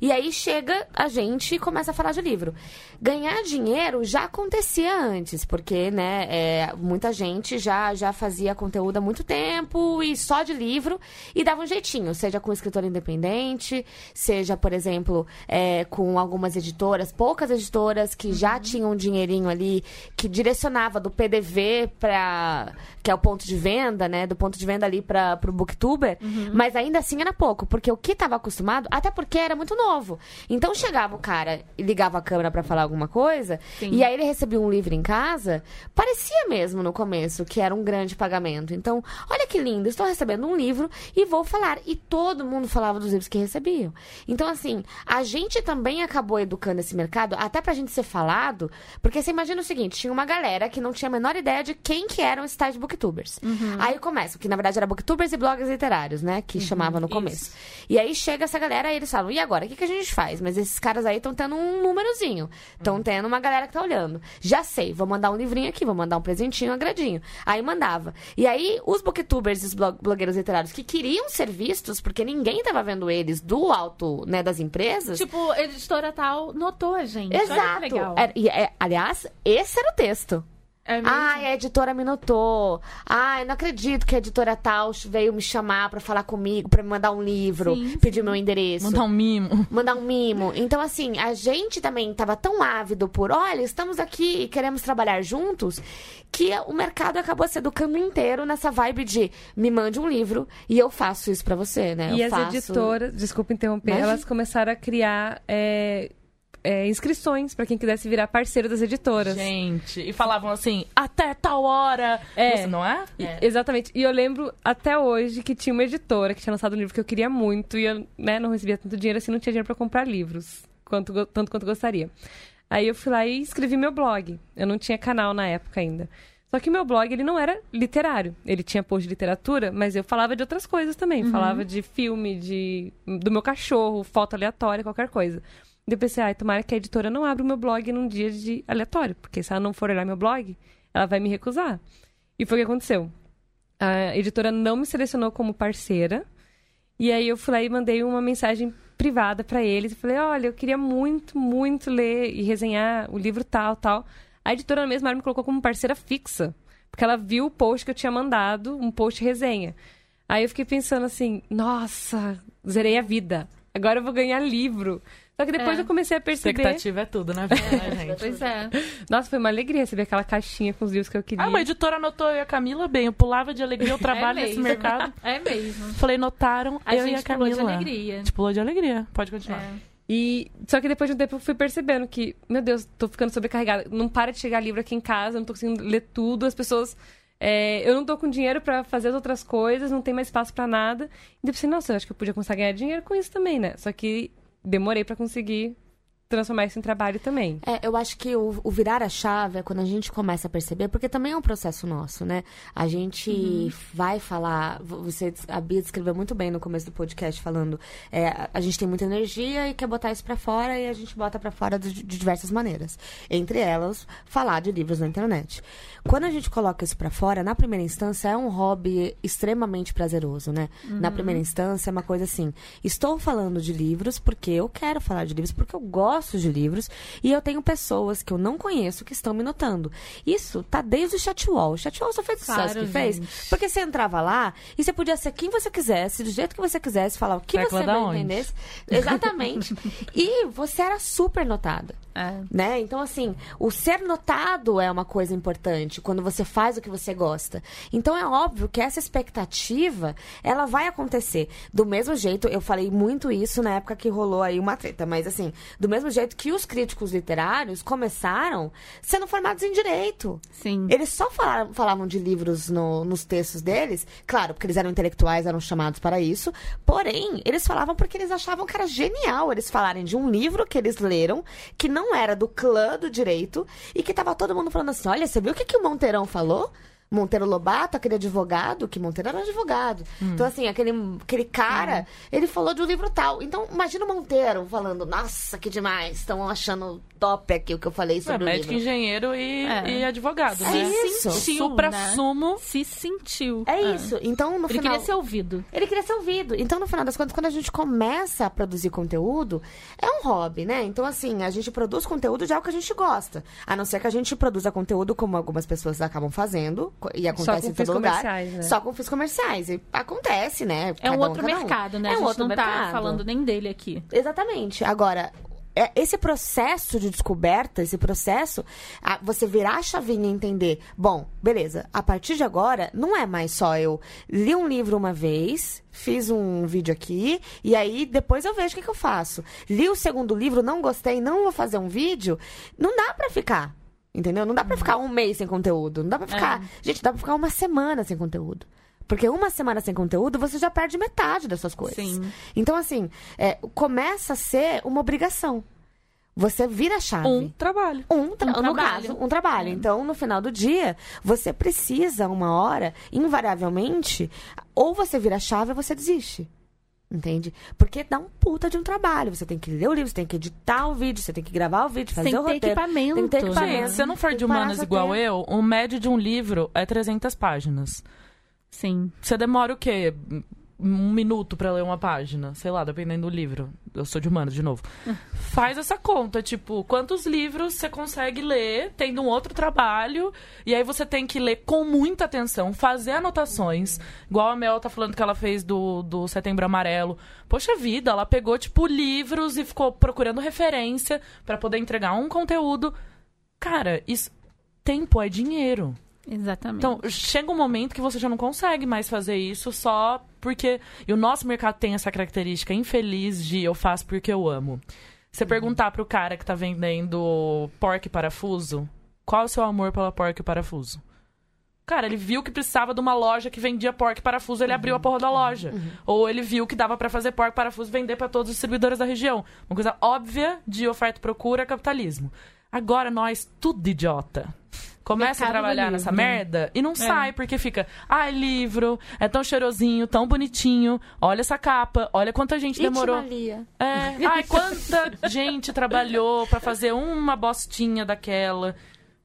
E aí chega a gente e começa a falar de livro. Ganhar dinheiro já acontecia antes, porque, né, é, muita gente já, já fazia conteúdo há muito tempo e só de livro e dava um jeitinho, seja com escritor independente, seja, por exemplo, é, com algumas editoras, poucas editoras que já tinham um dinheirinho ali, que direcionava do PDV para que é o ponto de venda, né, do ponto de venda ali para o booktuber, mas ainda assim era pouco, porque o que estava acostumado, até porque era muito novo. Então chegava o cara e ligava a câmera para falar alguma coisa, Sim. e aí ele recebia um livro em casa, parecia mesmo no começo que era um grande pagamento. Então, olha que lindo, estou recebendo um livro e vou falar. E todo mundo falava dos livros que recebiam. Então, assim, a gente também acabou educando esse mercado, até pra gente ser falado, porque você imagina o seguinte, tinha uma galera que não tinha a menor ideia de quem que eram esses tais booktubers. Aí começa, que na verdade era booktubers e blogs literários, né, que chamava no começo. E aí chega essa galera e eles falam, e agora, o que, que a gente faz? Mas esses caras aí estão tendo um númerozinho, estão tendo uma galera que tá olhando. Já sei, vou mandar um livrinho aqui, vou mandar um presentinho, um agradinho. Aí mandava. E aí os booktubers e os blog- blogueiros literários que queriam ser vistos, porque ninguém tava vendo eles do alto, né, das empresas, Tipo, a editora tal notou a gente. Exato. Era- e, é, aliás, esse era o texto. É mesmo? Ai, a editora me notou. Ai, não acredito que a editora tal veio me chamar pra falar comigo, pra me mandar um livro, Sim, pedir meu endereço. Mandar um mimo. Mandar um mimo. Então, assim, a gente também tava tão ávido por, olha, estamos aqui e queremos trabalhar juntos, que o mercado acabou se educando inteiro nessa vibe de me mande um livro e eu faço isso pra você, né? E eu as faço... editoras, desculpa interromper, Imagina. elas começaram a criar é, é, inscrições pra quem quisesse virar parceiro das editoras. Gente, e falavam assim, até tal hora. É. Não é? E- Exatamente. E eu lembro até hoje que tinha uma editora que tinha lançado um livro que eu queria muito e eu né, não recebia tanto dinheiro assim, não tinha dinheiro pra comprar livros, quanto, tanto quanto gostaria. Aí eu fui lá e escrevi meu blog. Eu não tinha canal na época ainda. Só que meu blog, ele não era literário. Ele tinha post de literatura, mas eu falava de outras coisas também. Falava de filme, de do meu cachorro, foto aleatória, qualquer coisa. Eu pensei, ai, tomara que a editora não abra o meu blog num dia de aleatório. Porque se ela não for olhar meu blog, ela vai me recusar. E foi o que aconteceu. A editora não me selecionou como parceira. E aí eu fui lá e mandei uma mensagem privada pra eles e falei: "Olha, eu queria muito, muito ler e resenhar o livro tal, tal". A editora na mesma hora me colocou como parceira fixa, porque ela viu o post que eu tinha mandado, um post resenha. Aí eu fiquei pensando assim: "Nossa, zerei a vida. Agora eu vou ganhar livro". Só que depois É. eu comecei a perceber. Expectativa é tudo, né, vida, né, gente? Pois é. Nossa, foi uma alegria receber aquela caixinha com os livros que eu queria. Ah, uma editora anotou eu e a Camila bem. Eu pulava de alegria, eu trabalho é nesse mercado. É mesmo. Falei, notaram A eu e a gente pulou Camila. de alegria. A gente pulou de alegria. Pode continuar. É. E só que depois de um tempo eu fui percebendo que, meu Deus, tô ficando sobrecarregada. Não para de chegar livro aqui em casa, não tô conseguindo ler tudo, as pessoas. é, eu não tô com dinheiro pra fazer as outras coisas, não tem mais espaço pra nada. E eu pensei, nossa, eu acho que eu podia começar a ganhar dinheiro com isso também, né? Só que demorei pra conseguir transformar isso em trabalho também. É, eu acho que o, o virar a chave é quando a gente começa a perceber, porque também é um processo nosso, né? A gente vai falar, vo- você, a Bia descreveu muito bem no começo do podcast, falando, é, a gente tem muita energia e quer botar isso pra fora e a gente bota pra fora de, de diversas maneiras. Entre elas, falar de livros na internet. Quando a gente coloca isso pra fora, na primeira instância é um hobby extremamente prazeroso, né? Na primeira instância é uma coisa assim, estou falando de livros porque eu quero falar de livros, porque eu gosto de livros e eu tenho pessoas que eu não conheço que estão me notando. Isso tá desde o chatwall. O chatwall só fez o sucesso Claro, que fez, gente. porque você entrava lá e você podia ser quem você quisesse, do jeito que você quisesse, falar o que Tecla você bem entendesse. Exatamente. e você era super notada É. né? Então, assim, o ser notado é uma coisa importante quando você faz o que você gosta. Então, é óbvio que essa expectativa, ela vai acontecer. Do mesmo jeito, eu falei muito isso na época que rolou aí uma treta, mas assim, do mesmo jeito que os críticos literários começaram sendo formados em direito. Sim. Eles só falaram- falavam de livros no- nos textos deles, claro, porque eles eram intelectuais, eram chamados para isso. Porém, eles falavam porque eles achavam que era genial eles falarem de um livro que eles leram, que não era do clã do direito, e que tava todo mundo falando assim: olha, você viu o que, que o Monteirão falou? Monteiro Lobato, aquele advogado, que Monteiro era advogado. Hum. Então, assim, aquele, aquele cara, ele falou de um livro tal. Então, imagina o Monteiro falando, nossa, que demais, estão achando top aqui o que eu falei É, sobre o médico, livro. engenheiro e, É. e advogado, É né? isso. O Sentiu, supra-sumo. né? Se sentiu. É isso. Então, no Ele final... queria ser ouvido. Ele queria ser ouvido. Então, no final das contas, quando a gente começa a produzir conteúdo, é um hobby, né? Então, assim, a gente produz conteúdo de algo que a gente gosta. A não ser que a gente produza conteúdo como algumas pessoas acabam fazendo, e acontece com em fins todo lugar. comerciais, né? Só com fins comerciais. E acontece, né? É um outro cada um. mercado, né? É a um gente outro não tá mercado. falando nem dele aqui. Exatamente. Agora, é- esse processo de descoberta, esse processo, a- você virar a chavinha e entender, bom, beleza, a partir de agora, não é mais só eu li um livro uma vez, fiz um vídeo aqui, e aí depois eu vejo o que, que eu faço. Li o segundo livro, não gostei, não vou fazer um vídeo, não dá pra ficar. Entendeu? Não dá pra ficar um mês sem conteúdo. Não dá pra ficar. Gente, dá pra ficar uma semana sem conteúdo. Porque uma semana sem conteúdo, você já perde metade das suas coisas. Sim. Então, assim, é, começa a ser uma obrigação. Você vira a chave. Um trabalho. Um, tra- Um no trabalho. caso, um trabalho. Então, no final do dia, você precisa, uma hora, invariavelmente, ou você vira a chave ou você desiste. Entende? Porque dá um puta de um trabalho. Você tem que ler o livro, você tem que editar o vídeo, você tem que gravar o vídeo, fazer Tem o roteiro. equipamento. Tem que ter equipamento. Gente, se você não for de humanas igual eu, o médio de um livro é 300 páginas. Sim. Você demora o quê? Um minuto pra ler uma página? Sei lá, dependendo do livro. Eu sou de humanas, de novo. Faz essa conta, tipo, quantos livros você consegue ler tendo um outro trabalho, e aí você tem que ler com muita atenção, fazer anotações, igual a Mel tá falando que ela fez do, do Setembro Amarelo. Poxa vida, ela pegou, tipo, livros e ficou procurando referência pra poder entregar um conteúdo. Cara, isso. Tempo é dinheiro. Exatamente. Então, chega um momento que você já não consegue mais fazer isso só porque. E o nosso mercado tem essa característica infeliz de eu faço porque eu amo. Você perguntar pro cara que tá vendendo porco e parafuso, qual é o seu amor pela porco e parafuso? Cara, ele viu que precisava de uma loja que vendia porco e parafuso, ele abriu a porra da loja. Ou ele viu que dava pra fazer porco e parafuso e vender pra todos os distribuidores da região. Uma coisa óbvia de oferta e procura, capitalismo. Agora nós, tudo idiota. Começa a Mercado do trabalhar nessa merda e não sai, porque fica, ai, livro, é tão cheirosinho, tão bonitinho, olha essa capa, olha quanta gente demorou. Itimalia. É, ai, quanta gente trabalhou pra fazer uma bostinha daquela.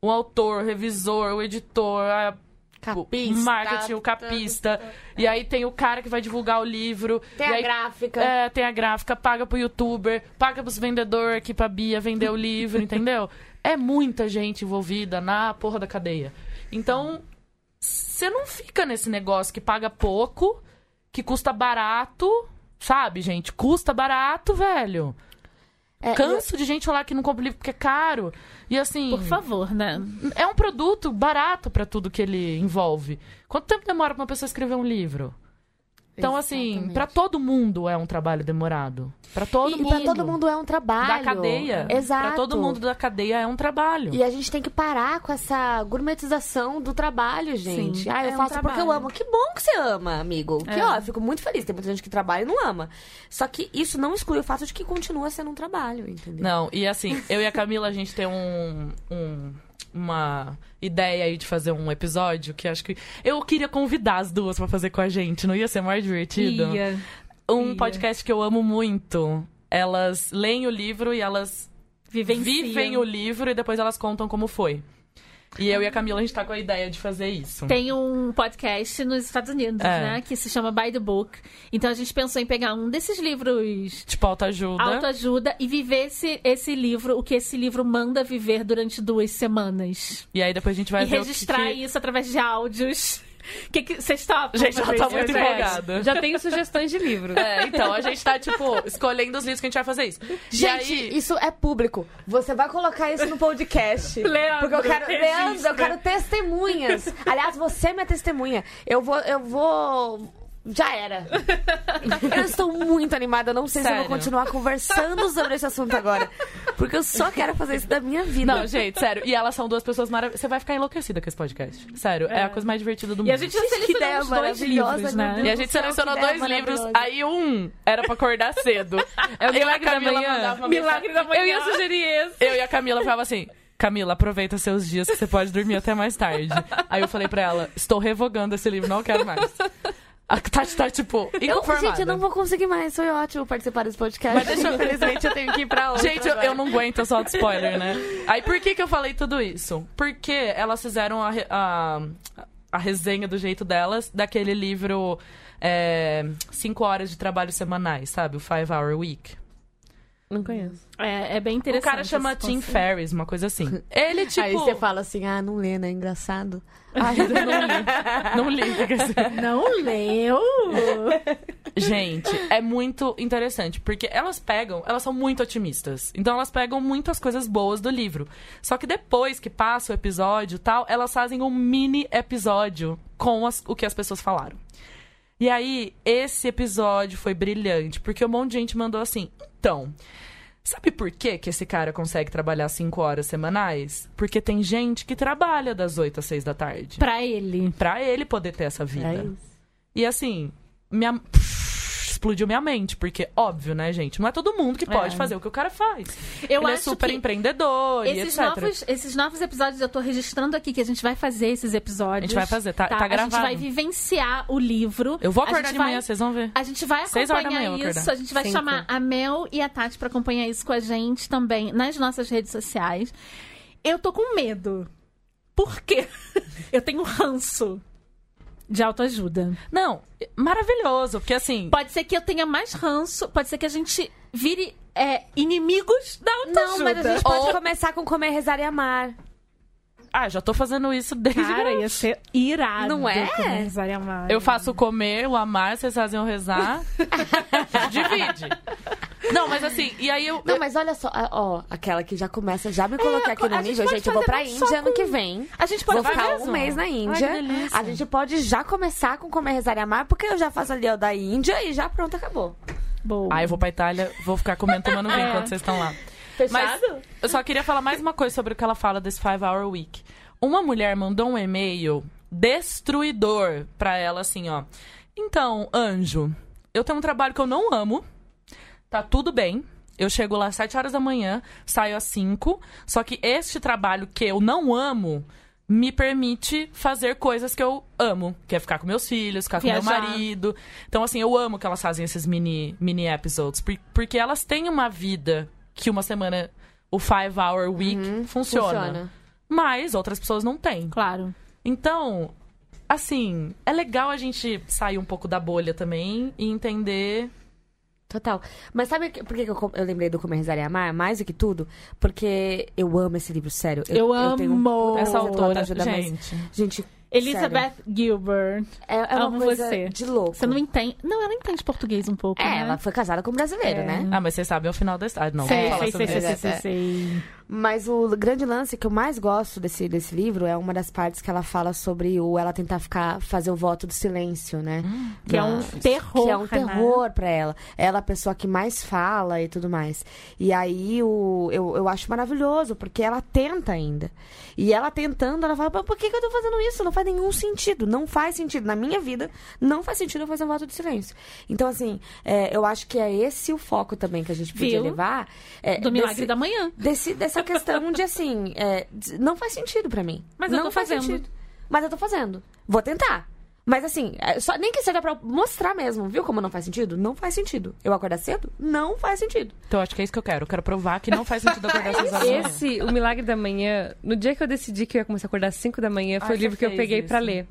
O autor, o revisor, o editor, a Capista. o marketing, o capista. E aí tem o cara que vai divulgar o livro. Tem a aí, gráfica. É, tem a gráfica, paga pro youtuber, paga pros vendedores aqui pra Bia vender o livro, entendeu? É muita gente envolvida na porra da cadeia. Então, você não fica nesse negócio que paga pouco, que custa barato, sabe, gente? Custa barato, velho. É, Canso de gente falar que não compra livro porque é caro. E assim. Por favor, né? É um produto barato pra tudo que ele envolve. Quanto tempo demora pra uma pessoa escrever um livro? Então, assim, pra todo mundo é um trabalho demorado. Pra todo e, mundo. pra todo mundo é um trabalho. da cadeia. Exato. Pra todo mundo da cadeia é um trabalho. E a gente tem que parar com essa gourmetização do trabalho, gente. Sim, ah, eu é um faço porque eu amo. Que bom que você ama, amigo. Que É. ó, eu fico muito feliz. Tem muita gente que trabalha e não ama. Só que isso não exclui o fato de que continua sendo um trabalho, entendeu? Não, e assim, eu e a Camila, a gente tem um, um- uma ideia aí de fazer um episódio que acho que. Eu queria convidar as duas pra fazer com a gente, não ia ser mais divertido? Ia. Um Ia. podcast que eu amo muito. Elas leem o livro e elas Vivenciam. vivem o livro e depois elas contam como foi. E eu e a Camila, a gente tá com a ideia de fazer isso. Tem um podcast nos Estados Unidos, É. né? Que se chama By the Book. Então a gente pensou em pegar um desses livros Tipo, autoajuda. autoajuda e viver esse, esse livro, o que esse livro manda viver durante duas semanas. E aí depois a gente vai e ver registrar que... isso através de áudios. Que que vocês topam? Gente, ela fazer tá muito empolgada. Já tenho sugestões de livro. É, então, a gente tá, tipo, escolhendo os livros que a gente vai fazer isso. Gente, aí... isso é público. Você vai colocar isso no podcast. Leandro, Porque eu quero. Leandro, eu quero testemunhas. Aliás, você é minha testemunha. Eu vou. Eu vou. Já era. Eu estou muito animada. Não sei se eu Sério. vou continuar conversando sobre esse assunto agora. Porque eu só quero fazer isso da minha vida. Não, gente, sério. E elas são duas pessoas maravilhosas. Você vai ficar enlouquecida com esse podcast. Sério, é, a coisa mais divertida do mundo. E a gente já Gente, que ideia selecionou os dois maravilhosa, livros, né? Deus. E a gente selecionou dois livros, aí um era pra acordar cedo. É o Eu e a Milagre da Camila Manhã. mandava uma Milagre da manhã. Eu ia sugerir esse. Eu e a Camila falava assim: Camila, aproveita seus dias que você pode dormir até mais tarde. Aí eu falei pra ela, estou revogando esse livro, não quero mais. A Tati tá, tipo, Eu, inconformada. gente, eu não vou conseguir mais. Foi ótimo participar desse podcast. Mas deixa eu- Infelizmente, eu tenho que ir pra outra. Gente, eu, eu não aguento, eu solto spoiler, né? Aí por que que eu falei tudo isso? Porque elas fizeram a, a, a resenha do jeito delas daquele livro é, Cinco Horas de Trabalho Semanais, sabe? O Five Hour Week. Não conheço. É, é bem O interessante. cara chama Tim. Ferriss, uma coisa assim. Ele, tipo... Aí você fala assim, ah, não lê, né? Engraçado. Ai, eu não li. Não li. Não leu? Gente, é muito interessante, porque elas pegam, elas são muito otimistas. Então elas pegam muitas coisas boas do livro. Só que depois que passa o episódio e tal, elas fazem um mini episódio com as- o que as pessoas falaram. E aí, esse episódio foi brilhante, porque um monte de gente mandou assim: então. Sabe por que, que esse cara consegue trabalhar cinco horas semanais? Porque tem gente que trabalha das 8 às 6 da tarde. Pra ele. Pra ele poder ter essa vida. É isso. E assim, minha... explodiu minha mente, porque, óbvio, né, gente? Não é todo mundo que pode É. fazer o que o cara faz. Eu Ele é acho super que empreendedor e esses etc. novos, esses novos episódios eu tô registrando aqui que a gente vai fazer esses A episódios. gente vai fazer, tá, tá, A gente gravado. vai vivenciar o livro. Eu vou A acordar de manhã, vai- vocês vão ver. A gente vai acompanhar manhã isso. A gente vai Cinco. chamar a Mel e a Tati pra acompanhar isso com a gente também nas nossas redes sociais. Eu tô com medo. Por quê? Eu tenho ranço de autoajuda. Não, maravilhoso, porque assim... Pode ser que eu tenha mais ranço, pode ser que a gente vire é, inimigos da autoajuda. Não, mas a gente pode Ou- começar com comer, rezar e amar. Ah, já tô fazendo isso desde... Cara, ia ser irado. Não é? com Rosário Amaro. Eu faço o comer, o amar, vocês fazem o rezar. Divide. Não, mas assim, e aí eu... Não, mas olha só, ó, aquela que já começa, já me coloquei aqui a no nível, gente, eu vou pra Índia ano com- que vem. A gente pode Vou ficar mesmo? um mês na Ai, Índia. que delícia. a gente pode já começar com comer, rezar e amar, porque eu já faço ali o da Índia e já pronto, acabou. Boa. Ah, eu vou pra Itália, vou ficar comendo tomando vinho É. enquanto vocês estão lá. Fechado? Mas eu só queria falar mais uma coisa sobre o que ela fala desse Five Hour Week. Uma mulher mandou um e-mail destruidor pra ela assim, ó. Então, anjo, eu tenho um trabalho que eu não amo. Tá tudo bem. Eu chego lá às 7 horas da manhã, saio às 5. Só que este trabalho que eu não amo me permite fazer coisas que eu amo. Que é ficar com meus filhos, ficar com meu Viajar. marido. Então, assim, eu amo que elas fazem esses mini, mini episodes. por- Porque elas têm uma vida que uma semana, o Five Hour Week, funciona. Mas outras pessoas não têm. Claro. Então, assim, é legal a gente sair um pouco da bolha também e entender. Total. Mas sabe por que eu, eu lembrei do Comer, Rezar e Amar? Mais do que tudo? Porque eu amo esse livro, sério. Eu tenho um amo puta Essa coisa com autora, gente. Gente, Elizabeth Gilbert. é, é uma Amo coisa você. de louco. Você não entende. Não, ela entende português um pouco. É, né? ela foi casada com um brasileiro, É. né? Ah, mas vocês sabem o final da história. Não, Sei, vamos falar sei, sobre sei, sei, sei, sei. Mas o grande lance que eu mais gosto desse, desse livro é uma das partes que ela fala sobre o ela tentar ficar fazer o voto do silêncio, né? Que é um terror. que é um né? terror pra ela. Ela é a pessoa que mais fala e tudo mais. E aí o, eu, eu acho maravilhoso, porque ela tenta ainda. E ela tentando, ela fala, "Mas por que, que eu tô fazendo isso? Não faz nenhum sentido. Não faz sentido. Na minha vida, não faz sentido eu fazer um voto de silêncio. Então, assim, é, eu acho que é esse o foco também que a gente podia Viu? levar. é, Do Milagre desse- da Manhã. desse, dessa questão de assim, é, não faz sentido pra mim. Mas eu não tô faz fazendo. sentido. Mas eu tô fazendo. Vou tentar. Mas assim, é, só, nem que seja pra mostrar mesmo, viu como não faz sentido? Não faz sentido. Eu acordar cedo? Não faz sentido. Então acho que é isso que eu quero. Eu quero provar que não faz sentido acordar essas horas da manhã. Esse, O Milagre da Manhã, no dia que eu decidi que eu ia começar a acordar às 5 da manhã, foi Ah, o livro que eu peguei pra ler.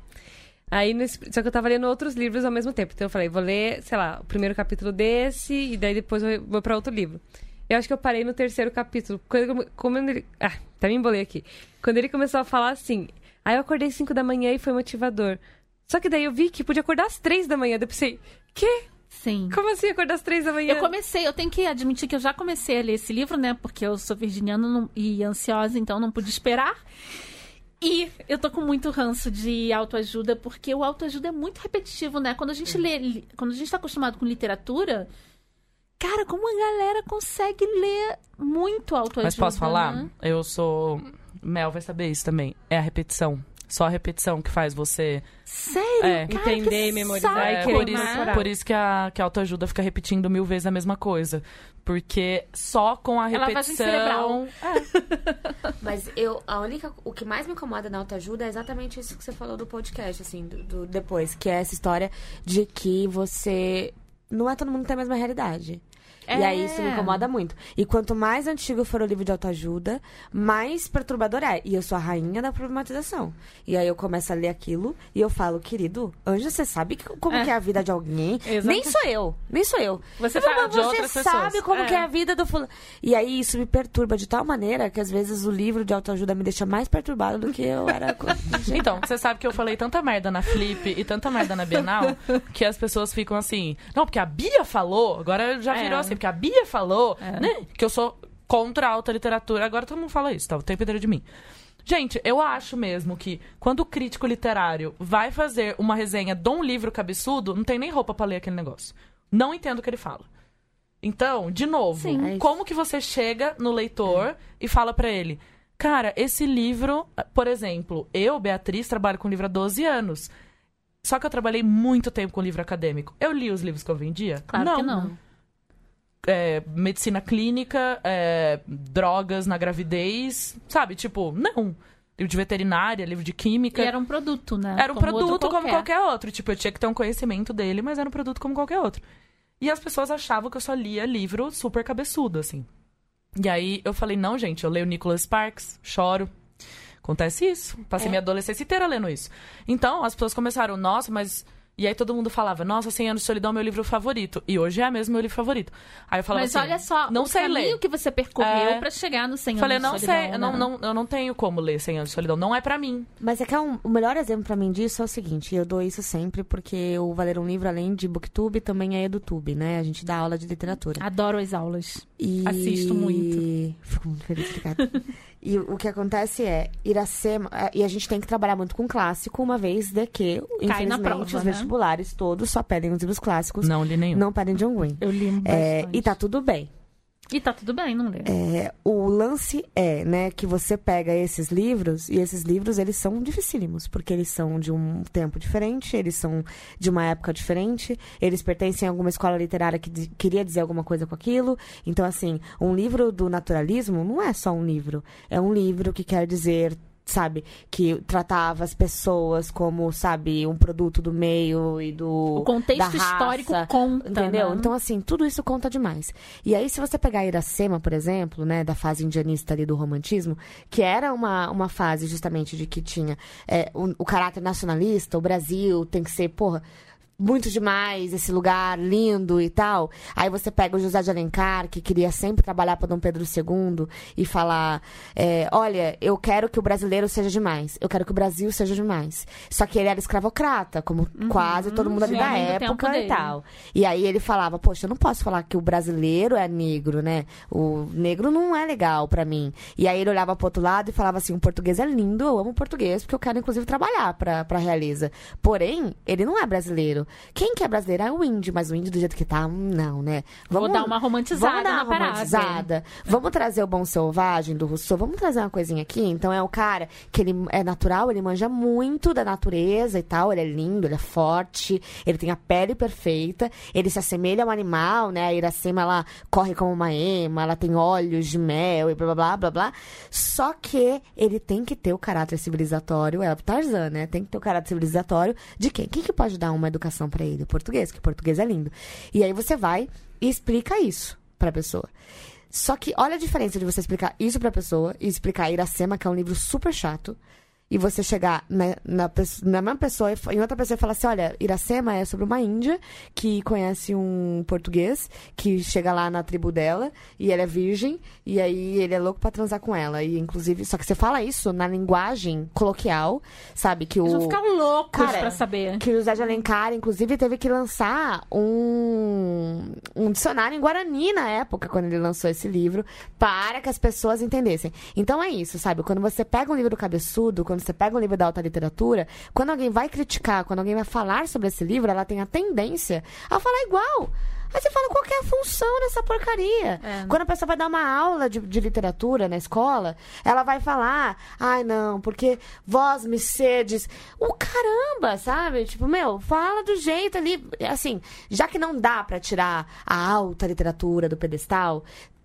Aí, nesse- só que eu tava lendo outros livros ao mesmo tempo. Então eu falei, vou ler, sei lá, o primeiro capítulo desse e daí depois eu vou pra outro livro. Eu acho que eu parei no terceiro capítulo. Quando, ele, ah, até me embolei aqui. Quando ele começou a falar assim, aí eu acordei às 5 da manhã e foi motivador. Só que daí eu vi que podia acordar às 3 da manhã. Daí eu pensei, quê? Sim. Como assim acordar às 3 da manhã? Eu comecei, eu tenho que admitir que eu já comecei a ler esse livro, né? Porque eu sou virginiana e ansiosa, então não pude esperar. E eu tô com muito ranço de autoajuda, porque o autoajuda é muito repetitivo, né? Quando a gente lê, quando a gente tá acostumado com literatura, cara, como a galera consegue ler muito autoajuda? Mas posso falar? né? Eu sou. Mel vai saber isso também. É a repetição. Só a repetição que faz você. Sério? É. Cara, Entender, que memorizar e É, querer por, isso, por isso que a, que a autoajuda fica repetindo mil vezes a mesma coisa. Porque só com a repetição. É. Mas eu, a única, o que mais me incomoda na autoajuda é exatamente isso que você falou do podcast, assim, do, do- depois, que é essa história de que você. Não é todo mundo que tem a mesma realidade. E É. aí isso me incomoda muito. E quanto mais antigo for o livro de autoajuda, mais perturbador é. E eu sou a rainha da problematização. E aí eu começo a ler aquilo e eu falo, querido, Anja, você sabe que- como É. que é a vida de alguém? Exato. Nem sou eu. Nem sou eu. Você tá "Mas você sabe pessoas." como É. que é a vida do fulano. E aí isso me perturba de tal maneira que às vezes o livro de autoajuda me deixa mais perturbado do que eu era. Então, você sabe que eu falei tanta merda na Flip e tanta merda na Bienal que as pessoas ficam assim. Não, porque a Bia falou, agora já virou É. assim, porque a Bia falou, É. né? Que eu sou contra a alta literatura. Agora todo mundo fala isso, tá? O tempo inteiro de mim. Gente, eu acho mesmo que quando o crítico literário vai fazer uma resenha de um livro cabeçudo, não tem nem roupa pra ler aquele negócio. Não entendo o que ele fala. Então, de novo, Sim. É como que você chega no leitor e fala pra ele: Cara, esse livro, por exemplo, eu, Beatriz, trabalho com livro há 12 anos. Só que eu trabalhei muito tempo com livro acadêmico. Eu li os livros que eu vendia? Claro que não. É, medicina clínica, é, drogas na gravidez, sabe? Tipo, não. Livro de veterinária, livro de E química. era um produto, né? Era um Como produto como qualquer outro. Tipo, eu tinha que ter um conhecimento dele, mas era um produto como qualquer outro. E as pessoas achavam que eu só lia livro super cabeçudo, assim. E aí eu falei, não, gente, eu leio Nicholas Sparks, choro. Acontece isso. Passei É. minha adolescência inteira lendo isso. Então, as pessoas começaram, nossa, mas. E aí todo mundo falava, nossa, 100 anos de solidão é meu livro favorito. E hoje é mesmo meu livro favorito. Aí eu falava Mas assim, olha só, não o sei caminho ler. que você percorreu É. pra chegar no 100 Falei, anos não de solidão, sei, eu não, né? não, eu não tenho como ler 100 anos de solidão. Não é pra mim. Mas é que é um- o melhor exemplo pra mim disso é o seguinte, eu dou isso sempre porque o Valer um Livro, além de Booktube, também é EduTube, né? A gente dá aula de literatura. Adoro as aulas. E... Assisto muito. Fico muito feliz, obrigada. e o que acontece é, Iracema... E a gente tem que trabalhar muito com clássico, uma vez de que, Cai na infelizmente, prova, os né? vestibulares todos só pedem os livros clássicos, Não li nenhum. não pedem John Green. Eu li É, bastante. e tá tudo bem. E tá tudo bem, não lê. É, o lance é, né, que você pega esses livros, e esses livros, eles são dificílimos, porque eles são de um tempo diferente, eles são de uma época diferente, eles pertencem a alguma escola literária que queria dizer alguma coisa com aquilo. Então, assim, um livro do naturalismo não é só um livro, é um livro que quer dizer sabe, que tratava as pessoas como, sabe, um produto do meio e do O contexto raça, histórico conta, Entendeu? né? Então, assim, tudo isso conta demais. E aí, se você pegar Iracema, por exemplo, né, da fase indianista ali do romantismo, que era uma, uma fase justamente de que tinha é, o, o caráter nacionalista, o Brasil tem que ser, porra. Muito demais, esse lugar lindo e tal. Aí você pega o José de Alencar, que queria sempre trabalhar para Dom Pedro II e falar: é, olha, eu quero que o brasileiro seja demais, eu quero que o Brasil seja demais. Só que ele era escravocrata, como quase todo mundo ali da época e tal. E aí ele falava, poxa, eu não posso falar que o brasileiro é negro, né? O negro não é legal pra mim. E aí ele olhava pro outro lado e falava assim, o português é lindo, eu amo português, porque eu quero, inclusive, trabalhar pra, pra Realiza. Porém, ele não é brasileiro. Quem que é brasileiro é o índio, mas o índio do jeito que tá, hum, não, né? Vou dar uma romantizada vamos dar na uma parada. romantizada. Vamos trazer o Bom Selvagem do Rousseau, vamos trazer uma coisinha aqui. Então é o cara que ele é natural, ele manja muito da natureza e tal, ele é lindo, ele é forte, ele tem a pele perfeita, ele se assemelha a um animal, né? A Iracema, ela corre como uma ema, ela tem olhos de mel e blá blá blá blá blá. Só que ele tem que ter o caráter civilizatório, é o Tarzan, né? Tem que ter o caráter civilizatório de quem? Quem que pode dar uma educação pra ele? O português, que o português é lindo. E aí você vai e explica isso pra pessoa. Só que olha a diferença de você explicar isso pra pessoa e explicar Iracema, que é um livro super chato, e você chegar na, na, na mesma pessoa e em outra pessoa e falar assim: olha, Iracema é sobre uma índia que conhece um português que chega lá na tribo dela e ela é virgem e aí ele é louco pra transar com ela. E inclusive, só que você fala isso na linguagem coloquial, sabe? Que Eles vão o. ficar loucos Cara, pra saber. Que o José de Alencar, inclusive, teve que lançar um, um dicionário em Guarani na época, quando ele lançou esse livro, para que as pessoas entendessem. Então é isso, sabe? Quando você pega um livro cabeçudo, quando você pega um livro da alta literatura, quando alguém vai criticar, quando alguém vai falar sobre esse livro, ela tem a tendência a falar igual. Aí você fala, qual é a função dessa porcaria? É. Quando a pessoa vai dar uma aula de, de literatura na escola, ela vai falar, ai não, porque vós me sedes. O caramba, sabe? Tipo, meu, fala do jeito ali. Assim, já que não dá pra tirar a alta literatura do pedestal,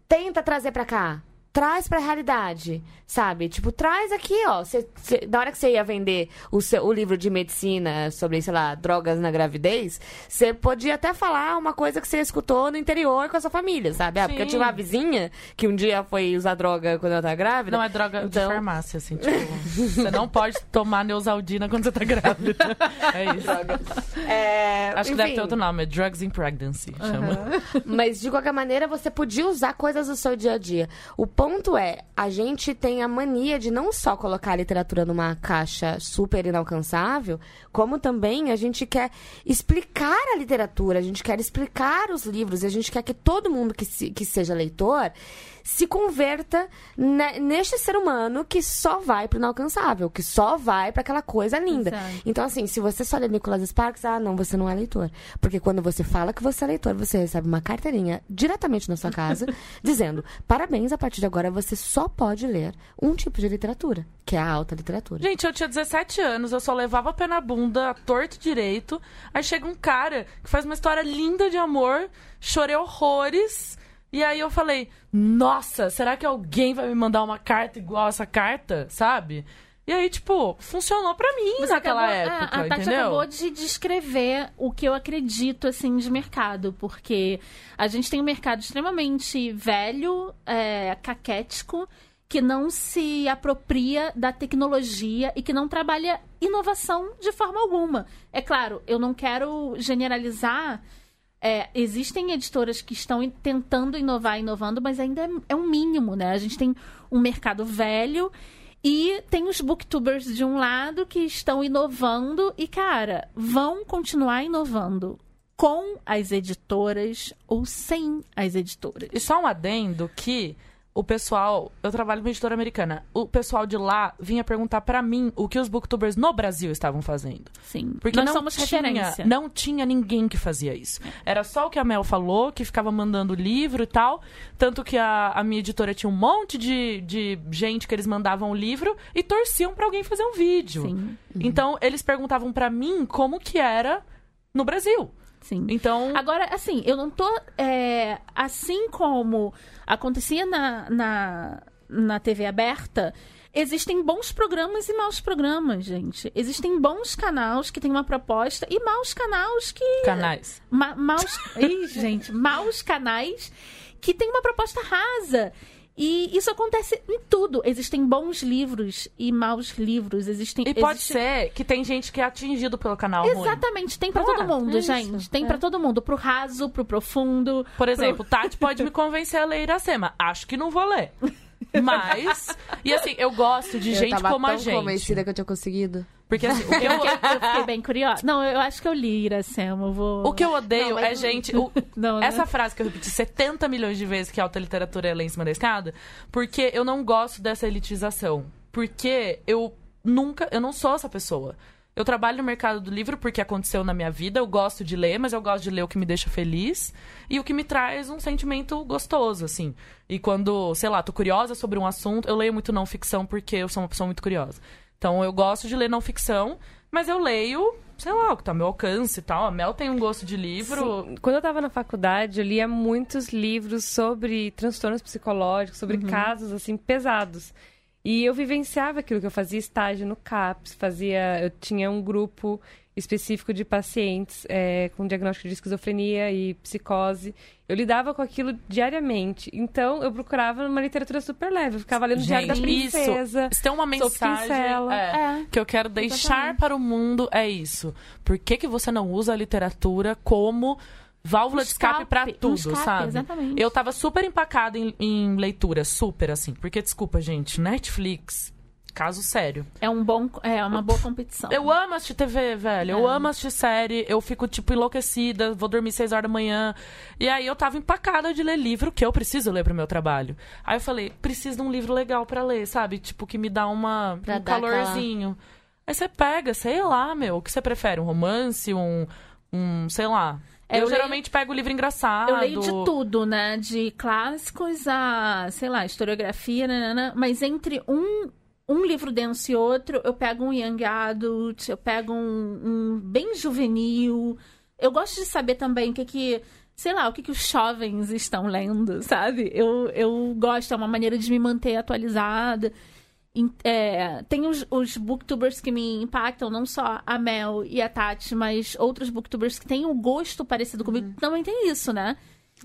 tenta trazer pra cá. Traz pra realidade, sabe? Tipo, traz aqui, ó. Cê, cê- na hora que você ia vender o, seu, o livro de medicina sobre, sei lá, drogas na gravidez, você podia até falar uma coisa que você escutou no interior com a sua família, sabe? Ah, porque eu tinha uma vizinha que um dia foi usar droga quando ela tava grávida. Não é droga de Então- farmácia, assim, tipo. você não pode tomar Neusaldina quando você tá grávida. É isso. É, Acho que deve enfim. ter outro nome, é Drugs in Pregnancy, chama. Mas de qualquer maneira, você podia usar coisas do seu dia a dia. O ponto é, a gente tem a mania de não só colocar a literatura numa caixa super inalcançável, como também a gente quer explicar a literatura, a gente quer explicar os livros, a gente quer que todo mundo que, se- que seja leitor se converta ne- neste ser humano que só vai pro inalcançável, que só vai para aquela coisa linda. Exato. Então, assim, se você só lê Nicholas Sparks, ah, não, você não é leitor. Porque quando você fala que você é leitor, você recebe uma carteirinha diretamente na sua casa, dizendo: parabéns, a partir de agora você só pode ler um tipo de literatura, que é a alta literatura. Gente, eu tinha 17 anos, eu só levava pé na bunda, torto direito. Aí chega um cara que faz uma história linda de amor, chorei horrores. E aí eu falei, nossa, será que alguém vai me mandar uma carta igual essa carta, sabe? E aí, tipo, funcionou pra mim Você naquela acabou- época, a, a Tati entendeu? acabou de descrever o que eu acredito, assim, de mercado. Porque a gente tem um mercado extremamente velho, é, caquético, que não se apropria da tecnologia e que não trabalha inovação de forma alguma. É claro, eu não quero generalizar... É, existem editoras que estão tentando inovar, inovando, mas ainda é, é um mínimo, né? A gente tem um mercado velho e tem os booktubers de um lado que estão inovando e, cara, vão continuar inovando com as editoras ou sem as editoras. E só um adendo que o pessoal, eu trabalho numa editora americana, o pessoal de lá vinha perguntar pra mim o que os booktubers no Brasil estavam fazendo. Sim, Porque nós não somos tinha, referência. não tinha ninguém que fazia isso. Era só o que a Mel falou, que ficava mandando livro e tal. Tanto que a, a minha editora tinha um monte de, de gente que eles mandavam o livro e torciam pra alguém fazer um vídeo. Sim, Então, eles perguntavam pra mim como que era no Brasil. Sim. Então, Agora, assim, eu não tô. é, assim como acontecia na, na, na TV aberta, existem bons programas e maus programas, gente. Existem bons canais que têm uma proposta e maus canais que. canais. Ma maus. Ih, gente, maus canais que têm uma proposta rasa. E isso acontece em tudo. Existem bons livros e maus livros. Existem. E pode ser que tem gente que é atingido pelo canal ruim. Exatamente, tem pra É, todo mundo, é gente. isso, Tem é. pra todo mundo, pro raso, pro profundo. Por exemplo, Tati pode me convencer a ler Iracema. Acho que não vou ler. Mas. E assim, eu gosto de eu gente tava como tão a gente. convencida que eu tinha conseguido. Porque assim, o que Eu, eu, fiquei, eu fiquei bem curiosa. Não, eu acho que eu li Iracema. Eu vou. o que eu odeio Não, mas- é gente. o- Não, né? essa frase que eu repeti 70 milhões de vezes que a alta literatura é ler em cima da escada, porque eu não gosto dessa elitização. Porque eu nunca. Eu não sou essa pessoa. Eu trabalho no mercado do livro porque aconteceu na minha vida. Eu gosto de ler, mas eu gosto de ler o que me deixa feliz e o que me traz um sentimento gostoso, assim. E quando, sei lá, tô curiosa sobre um assunto, eu leio muito não ficção porque eu sou uma pessoa muito curiosa. Então eu gosto de ler não ficção, mas eu leio, sei lá, o que tá ao meu alcance e tal. A Mel tem um gosto de livro. Sim. Quando eu tava na faculdade, eu lia muitos livros sobre transtornos psicológicos, sobre casos, assim, pesados. E eu vivenciava aquilo que eu fazia estágio no CAPS, fazia... Eu tinha um grupo específico de pacientes é, com diagnóstico de esquizofrenia e psicose. Eu lidava com aquilo diariamente. Então, eu procurava uma literatura super leve. Eu ficava lendo o Diário da Gente, isso, Princesa. isso tem uma mensagem é, É. que eu quero deixar Exatamente. para o mundo é isso. Por que, que você não usa a literatura como válvula de escape para um tudo, escape, sabe? Exatamente. Eu tava super empacada em, em leitura, super assim. Porque, desculpa, gente, Netflix, caso sério. É, um bom, é uma boa competição. Eu amo assistir TV, velho. Eu É. amo assistir série. Eu fico, tipo, enlouquecida. Vou dormir seis horas da manhã. E aí eu tava empacada de ler livro que eu preciso ler pro meu trabalho. Aí eu falei, preciso de um livro legal pra ler, sabe? Tipo, que me dá uma, Pra um dar aquela- calorzinho. Aí você pega, sei lá, meu. O que você prefere? Um romance? Um. um sei lá. É, eu eu leio- geralmente pego o livro engraçado. Eu leio de tudo, né? De clássicos a, sei lá, historiografia, nanana. mas entre um, um livro denso e outro, eu pego um young adult, eu pego um, um bem juvenil. Eu gosto de saber também o que que sei lá, o que, que os jovens estão lendo, sabe? Eu, eu gosto, é uma maneira de me manter atualizada. É, tem os, os booktubers que me impactam, não só a Mel e a Tati, mas outros booktubers que têm um gosto parecido comigo. Também tem isso, né?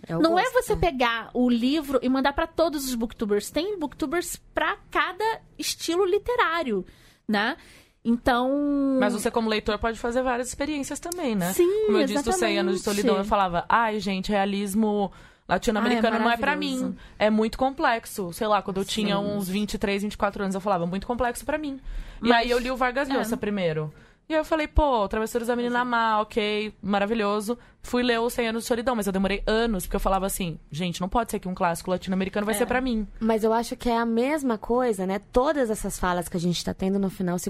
Eu não é gosto. você pegar o livro e mandar pra todos os booktubers. Tem booktubers pra cada estilo literário, né? Então. Mas você, como leitor, pode fazer várias experiências também, né? Sim, Como eu disse do 100 anos de exatamente. solidão, eu falava, ai, gente, realismo latino-americano Ai, é não é pra maravilhoso. mim. É muito complexo. Sei lá, quando eu tinha Sim. uns 23, 24 anos, eu falava, muito complexo pra mim. E Mas- aí eu li o Vargas é. Llosa primeiro. E aí eu falei, pô, Travessuras da Menina Má, ok, maravilhoso. Fui ler o 100 anos de solidão, mas eu demorei anos, porque eu falava assim, gente, não pode ser que um clássico latino-americano vai É. ser pra mim. Mas eu acho que é a mesma coisa, né? Todas essas falas que a gente tá tendo no final, se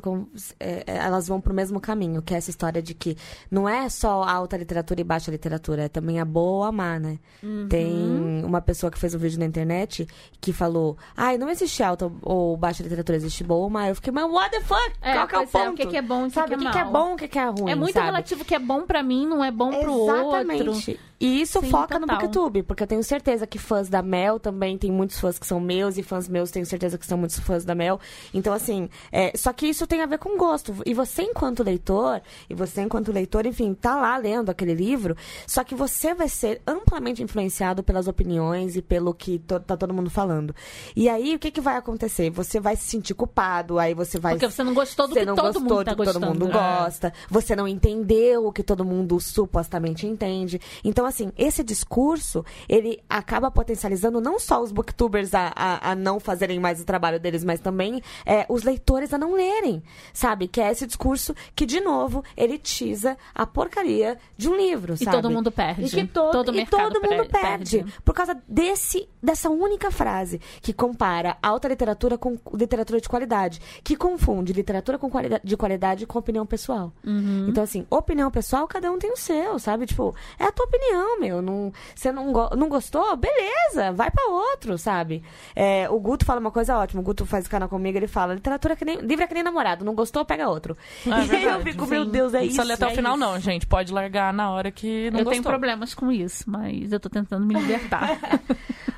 é, é, elas vão pro mesmo caminho, que é essa história de que não é só alta literatura e baixa literatura, é também a boa ou a má, né? Uhum. Tem uma pessoa que fez um vídeo na internet que falou, ai, não existe alta ou baixa literatura, existe boa ou má. Eu fiquei, mas what the fuck? É, Qual que é o é, ponto? o que é bom e o que Sabe, que é o que, que é bom, o que, é ruim, é muito sabe? relativo que é bom pra mim, não é bom pro outro. Exatamente. E isso Sim, foca no total. Booktube, porque eu tenho certeza que fãs da Mel também tem muitos fãs que são meus e fãs meus tenho certeza que são muitos fãs da Mel. Então, assim, é, só que isso tem a ver com gosto. E você, enquanto leitor, e você, enquanto leitor, enfim, tá lá lendo aquele livro, só que você vai ser amplamente influenciado pelas opiniões e pelo que to- tá todo mundo falando. E aí, o que, que vai acontecer? Você vai se sentir culpado, aí você vai Porque você não gostou do que não todo gostou mundo do tá que todo mundo É. gosta, você não entendeu o que todo mundo supostamente entende. Então, assim, esse discurso, ele acaba potencializando não só os booktubers a, a, a não fazerem mais o trabalho deles, mas também é, os leitores a não lerem, sabe? Que é esse discurso que, de novo, elitiza a porcaria de um livro, E sabe? todo mundo perde. E que todo, Todo e todo mundo perde. perde. Por causa desse, dessa única frase que compara alta literatura com literatura de qualidade. Que confunde literatura com qualidade, de qualidade com opinião pessoal. Uhum. Então, assim, opinião pessoal, cada um tem o seu, sabe? Tipo, é a tua opinião, meu. Não, você não, go- não gostou? Beleza, vai pra outro, sabe? É, o Guto fala uma coisa ótima. O Guto faz canal comigo, ele fala: literatura é que nem. Livro é que nem namorado. Não gostou, pega outro. É e aí eu verdade, fico, sim. meu Deus, é Não isso. precisa ler até é o final, isso. não, gente. Pode largar na hora que não eu gostou. tenho problemas com isso, mas eu tô tentando me libertar.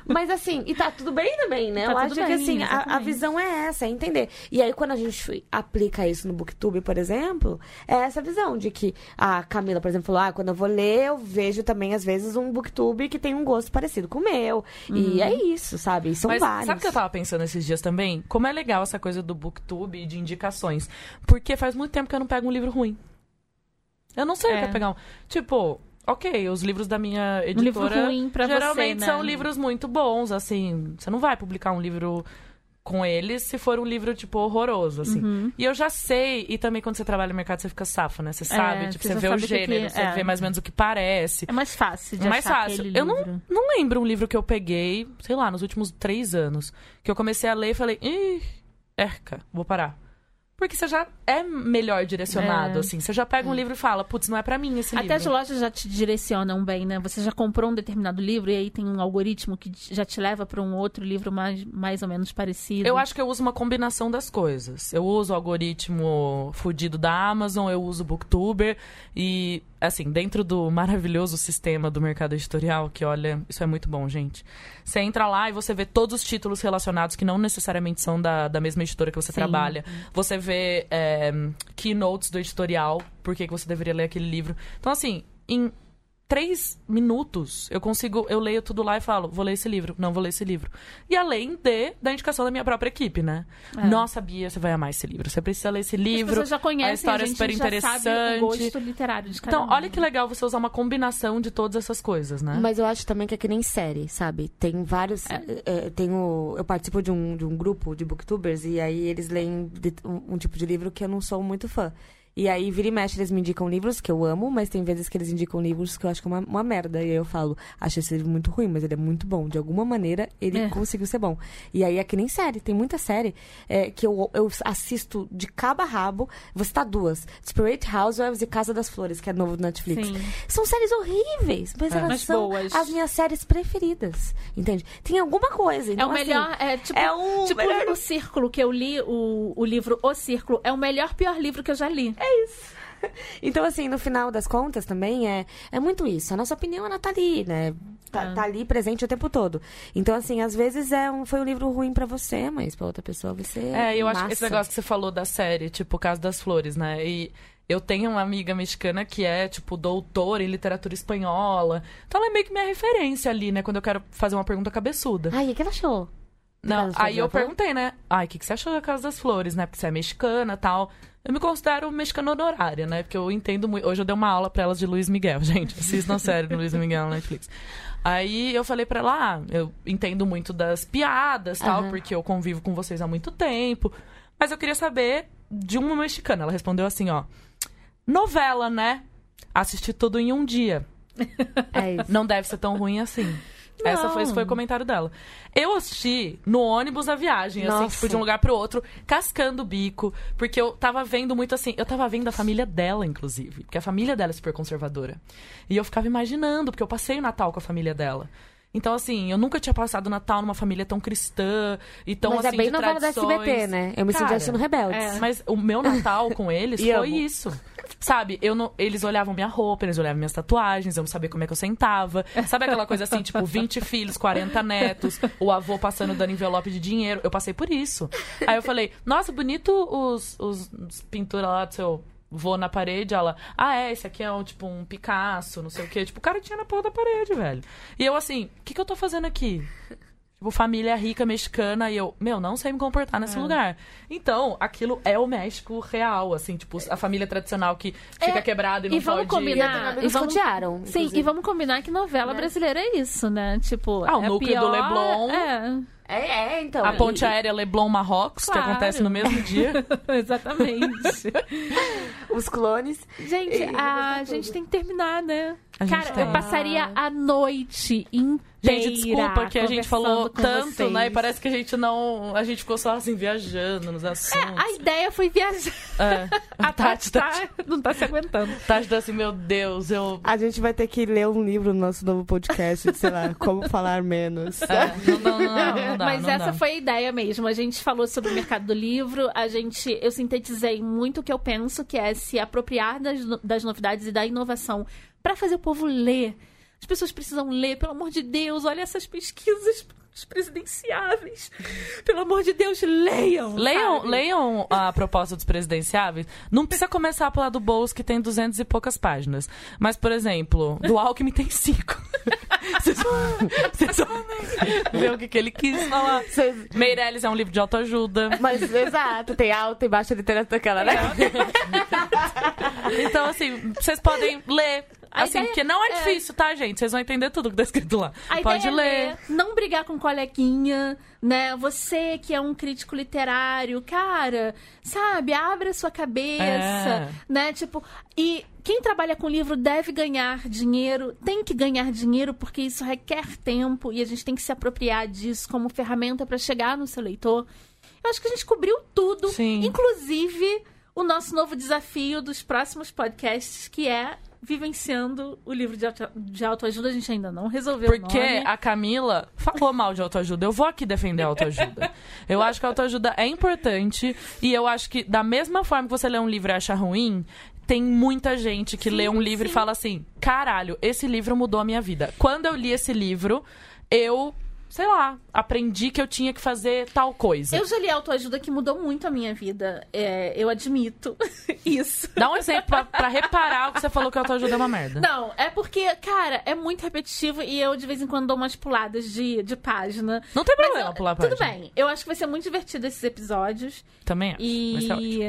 Mas assim, e tá tudo bem também, né? Tá eu acho que bem, assim, a, a exatamente. visão é essa, é entender. E aí, quando a gente aplica isso no Booktube, por exemplo, é essa visão de que a Camila, por exemplo, falou: ah, quando eu vou ler, eu vejo também, às vezes, um Booktube que tem um gosto parecido com o meu. E é isso, sabe? E são Mas vários. sabe o que eu tava pensando esses dias também? Como é legal essa coisa do booktube e de indicações. Porque faz muito tempo que eu não pego um livro ruim. Eu não sei o que É. é pegar um. Tipo, ok, os livros da minha Um editora ruim pra geralmente você, né? são livros muito bons, assim. Você não vai publicar um livro com eles se for um livro, tipo, horroroso, assim. Uhum. E eu já sei, e também quando você trabalha no mercado, você fica safo, né? Você sabe, tipo, você você vê o sabe o que gênero, você é. vê mais ou menos o que parece. É mais fácil de mais achar fácil. Eu não, não lembro um livro que eu peguei, sei lá, nos últimos três anos. Que eu comecei a ler e falei, ih, erca, vou parar. Porque você já é melhor direcionado, É. assim. Você já pega um livro e fala, putz, não é pra mim esse Até as livro. lojas já te direcionam bem, né? Você já comprou um determinado livro e aí tem um algoritmo que já te leva para um outro livro mais, mais ou menos parecido. Eu acho que eu uso uma combinação das coisas. Eu uso o algoritmo fudido da Amazon, eu uso o Booktuber e, assim, dentro do maravilhoso sistema do mercado editorial, que olha, isso é muito bom, gente. Você entra lá e você vê todos os títulos relacionados que não necessariamente são da, da mesma editora que você Sim. trabalha. Você vê é, keynotes do editorial, por que que você deveria ler aquele livro. Então, assim, em três minutos eu consigo, eu leio tudo lá e falo, vou ler esse livro, não vou ler esse livro. E além de, da indicação da minha própria equipe, né? É. Nossa, Bia, você vai amar esse livro. Você precisa ler esse livro. pessoas já conhecem, a história é gente super já sabe interessante. o gosto literário de cada Então, um. olha que legal você usar uma combinação de todas essas coisas, né? Mas eu acho também que é que nem série, sabe? Tem vários. é, tem o- eu participo de um, de um grupo de booktubers e aí eles leem de- um, um tipo de livro que eu não sou muito fã. E aí, vira e mexe, eles me indicam livros que eu amo, mas tem vezes que eles indicam livros que eu acho que é uma, uma merda. E aí eu falo, acho esse livro muito ruim, mas ele é muito bom. De alguma maneira, ele É. conseguiu ser bom. E aí é que nem série. Tem muita série é, que eu, eu assisto de cabo a rabo. Vou citar duas. Desperate Housewives e Casa das Flores, que é novo do Netflix. Sim. São séries horríveis, mas É. elas Mas são boas. as minhas séries preferidas. Entende? Tem alguma coisa. É Então, o assim, melhor, é tipo, é o tipo melhor- o Círculo, que eu li o, o livro O Círculo, é o melhor, pior livro que eu já li. É isso. Então, assim, no final das contas também é, é muito isso. A nossa opinião, ela tá ali, né? Tá, É. tá ali presente o tempo todo. Então, assim, às vezes é um, foi um livro ruim pra você, mas pra outra pessoa ser. É, eu acho que massa. esse negócio que você falou da série, tipo, o caso das flores, né? E eu tenho uma amiga mexicana que é, tipo, doutora em literatura espanhola. Então ela é meio que minha referência ali, né? Quando eu quero fazer uma pergunta cabeçuda. Ai, o que ela achou? Não, aí eu perguntei, né? Ai, o que, que você achou da Casa das Flores, né? Porque você é mexicana e tal. Eu me considero mexicana honorária, né? Porque eu entendo muito. Hoje eu dei uma aula pra elas de Luiz Miguel, gente. Assistam a série do Luiz Miguel na Netflix. Aí eu falei pra ela, ah, eu entendo muito das piadas tal, Aham. porque eu convivo com vocês há muito tempo. Mas eu queria saber de uma mexicana. Ela respondeu assim, ó. Novela, né? Assisti tudo em um dia. É isso. Não deve ser tão ruim assim. Essa foi, esse foi o comentário dela. Eu assisti no ônibus a viagem, assim, Nossa. tipo, de um lugar pro outro, cascando o bico, porque eu tava vendo muito assim, eu tava vendo a família dela, inclusive, porque a família dela é super conservadora. E eu ficava imaginando, porque eu passei o Natal com a família dela. Então, assim, eu nunca tinha passado o Natal numa família tão cristã e tão Mas assim. é bem novela da. SBT, né? Eu me senti assistindo Rebeldes. é. Mas o meu Natal com eles foi amo. isso. Sabe, eu não, eles olhavam minha roupa, eles olhavam minhas tatuagens, eu não sabia como é que eu sentava. Sabe aquela coisa assim, tipo, 20 filhos, 40 netos, o avô passando dando envelope de dinheiro. Eu passei por isso. Aí eu falei, nossa, bonito os, os, os pinturas lá do seu vô na parede. Ela, ah, é, esse aqui é um, tipo um Picasso, não sei o quê. Tipo, o cara tinha na porra da parede, velho. E eu assim, o que, que eu tô fazendo aqui? Tipo, família rica mexicana e eu, meu, não sei me comportar nesse lugar. Então, aquilo é o México real, assim, tipo, a família tradicional que fica É, quebrada e não e vamos pode... combinar- e vamos- contearam, Sim, inclusive. e vamos combinar que novela Né? brasileira é isso, né? Tipo, Ah, o é núcleo do pior, Leblon. É, É, é, então. A ponte E- aérea Leblon-Marrocos, que Claro. acontece no mesmo dia. exatamente. Os clones. gente, E- a gente tem que terminar, né? A Cara, eu passaria a noite inteira Gente, desculpa que a gente falou tanto, vocês. né? E parece que a gente não... A gente ficou só, assim, viajando nos assuntos. A ideia foi viajar. É. A Tati, Tati tá, não tá se aguentando. Tati tá assim, meu Deus, eu... A gente vai ter que ler um livro no nosso novo podcast, de, sei lá, como falar menos. É, não, não, não, não dá, Mas não essa dá. foi a ideia mesmo. A gente falou sobre o mercado do livro, a gente, eu sintetizei muito o que eu penso, que é se apropriar das, das novidades e da inovação para fazer o povo ler. As pessoas precisam ler, pelo amor de Deus, olha essas pesquisas presidenciáveis. Pelo amor de Deus, leiam. Leiam, sabe? leiam a proposta dos presidenciáveis. Não precisa começar pela do Boulos, que tem 200 e poucas páginas. Mas, por exemplo, do Alckmin tem cinco. Vocês vocês vão ver o que, que ele quis falar. Vocês- Meirelles é um livro de autoajuda. Mas, exato, tem alta e baixa literatura aquela, né? Então, assim, vocês podem ler. A Assim, ideia porque não é, é- difícil, tá, gente? Vocês vão entender tudo que tá escrito lá. A Pode ideia ler. é ler, não brigar com coleguinha, né? Você que é um crítico literário, cara, sabe, abre a sua cabeça, É. né? Tipo, e quem trabalha com livro deve ganhar dinheiro, tem que ganhar dinheiro porque isso requer tempo e a gente tem que se apropriar disso como ferramenta para chegar no seu leitor. Eu acho que a gente cobriu tudo, Sim. inclusive o nosso novo desafio dos próximos podcasts, que é vivenciando o livro de, auto, de autoajuda. A gente ainda não resolveu o Porque a Camila falou mal de autoajuda. Eu vou aqui defender a autoajuda. Eu acho que a autoajuda é importante. E eu acho que, da mesma forma que você lê um livro e acha ruim, tem muita gente que lê um livro e fala assim: caralho, esse livro mudou a minha vida. Quando eu li esse livro, eu, sei lá, aprendi que eu tinha que fazer tal coisa. Eu já li autoajuda que mudou muito a minha vida. É, eu admito isso. Dá um exemplo pra, pra reparar o que você falou que a autoajuda é uma merda. Não, é porque, cara, é muito repetitivo e eu de vez em quando dou umas puladas de, de página. Não tem problema eu- pular a Tudo página. bem. Eu acho que vai ser muito divertido esses episódios. Também acho. E,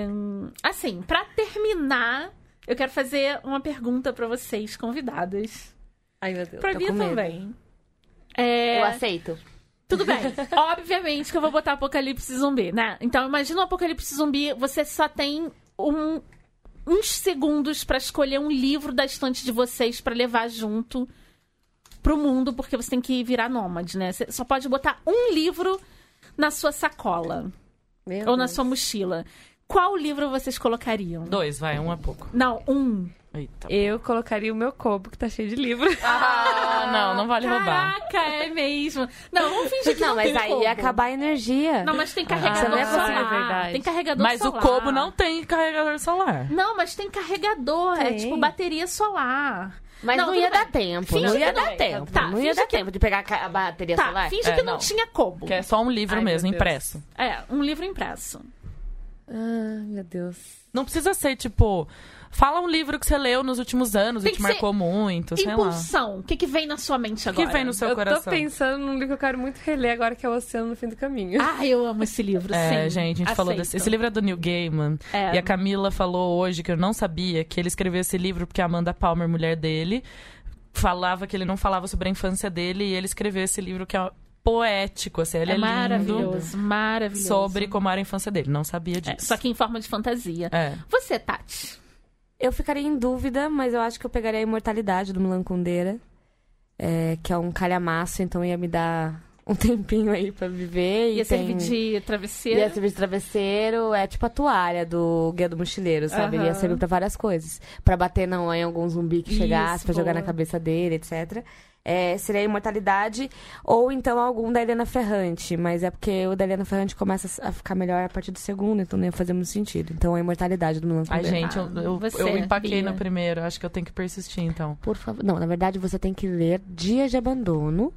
assim, pra terminar, eu quero fazer uma pergunta pra vocês, convidadas. Ai, meu Deus. Pra tô mim também. É, Eu aceito. Tudo bem. Obviamente que eu vou botar Apocalipse Zumbi, né? Então, imagina o Apocalipse Zumbi, você só tem um- uns segundos pra escolher um livro da estante de vocês pra levar junto pro mundo, porque você tem que virar nômade, né? Você só pode botar um livro na sua sacola Meu ou na Deus. sua mochila. Qual livro vocês colocariam? Dois, vai, um é pouco. Não, um. Eita. Eu colocaria o meu cobo, que tá cheio de livro. Ah, Ah, não, não vale roubar. Caraca, é mesmo. Não, vamos fingir que não, Não, mas tem aí ia acabar a energia. Não, mas tem Ah, carregador não é solar. possível, é verdade. Tem carregador Mas solar. o Kobo não tem carregador solar. Não, mas tem carregador. É Tem. tipo bateria solar. Mas não, tudo ia bem. dar tempo. Finge não ia dar não. tempo. Tá, não ia dar que- tempo de pegar a bateria Tá, solar. finge É, que não, não. tinha Kobo. Que é só um livro Ai, mesmo, impresso. É, um livro impresso. Ah, meu Deus. Não precisa ser, tipo... Fala um livro que você leu nos últimos anos Tem e te marcou muito, sei lá. Impulsão. O que, que vem na sua mente O que agora? vem no seu eu coração? tô pensando num livro que eu quero muito reler agora, que é O Oceano no Fim do Caminho. Ah, eu amo esse livro, É, sim. gente, a gente falou desse. Esse livro é do Neil Gaiman. É. E a Camila falou hoje que eu não sabia que ele escreveu esse livro porque a Amanda Palmer, mulher dele, falava que ele não falava sobre a infância dele e ele escreveu esse livro que é poético, assim, ele é, é lindo. maravilhoso, maravilhoso. Sobre como era a infância dele. Não sabia É, disso. só que em forma de fantasia. É. Você, Tati. Eu ficaria em dúvida, mas eu acho que eu pegaria a imortalidade do Milan Kundera, é, que é um calhamaço, então ia me dar um tempinho aí pra viver. e Ia tem... servir de travesseiro. Ia servir de travesseiro, é tipo a toalha do Guia do Mochileiro, sabe? Ele ia servir pra várias coisas. Pra bater não, em algum zumbi que Isso, chegasse, pra jogar boa. na cabeça dele, etc. É, seria a imortalidade, ou então algum da Helena Ferrante. Mas é porque o da Helena Ferrante começa a ficar melhor a partir do segundo, então não ia fazer muito sentido. Então a imortalidade do Milan Ai, Kundera. gente, eu, eu, Você, eu empaquei Bia. no primeiro. Acho que eu tenho que persistir, então. Por favor. Não, na verdade você tem que ler Dias de Abandono.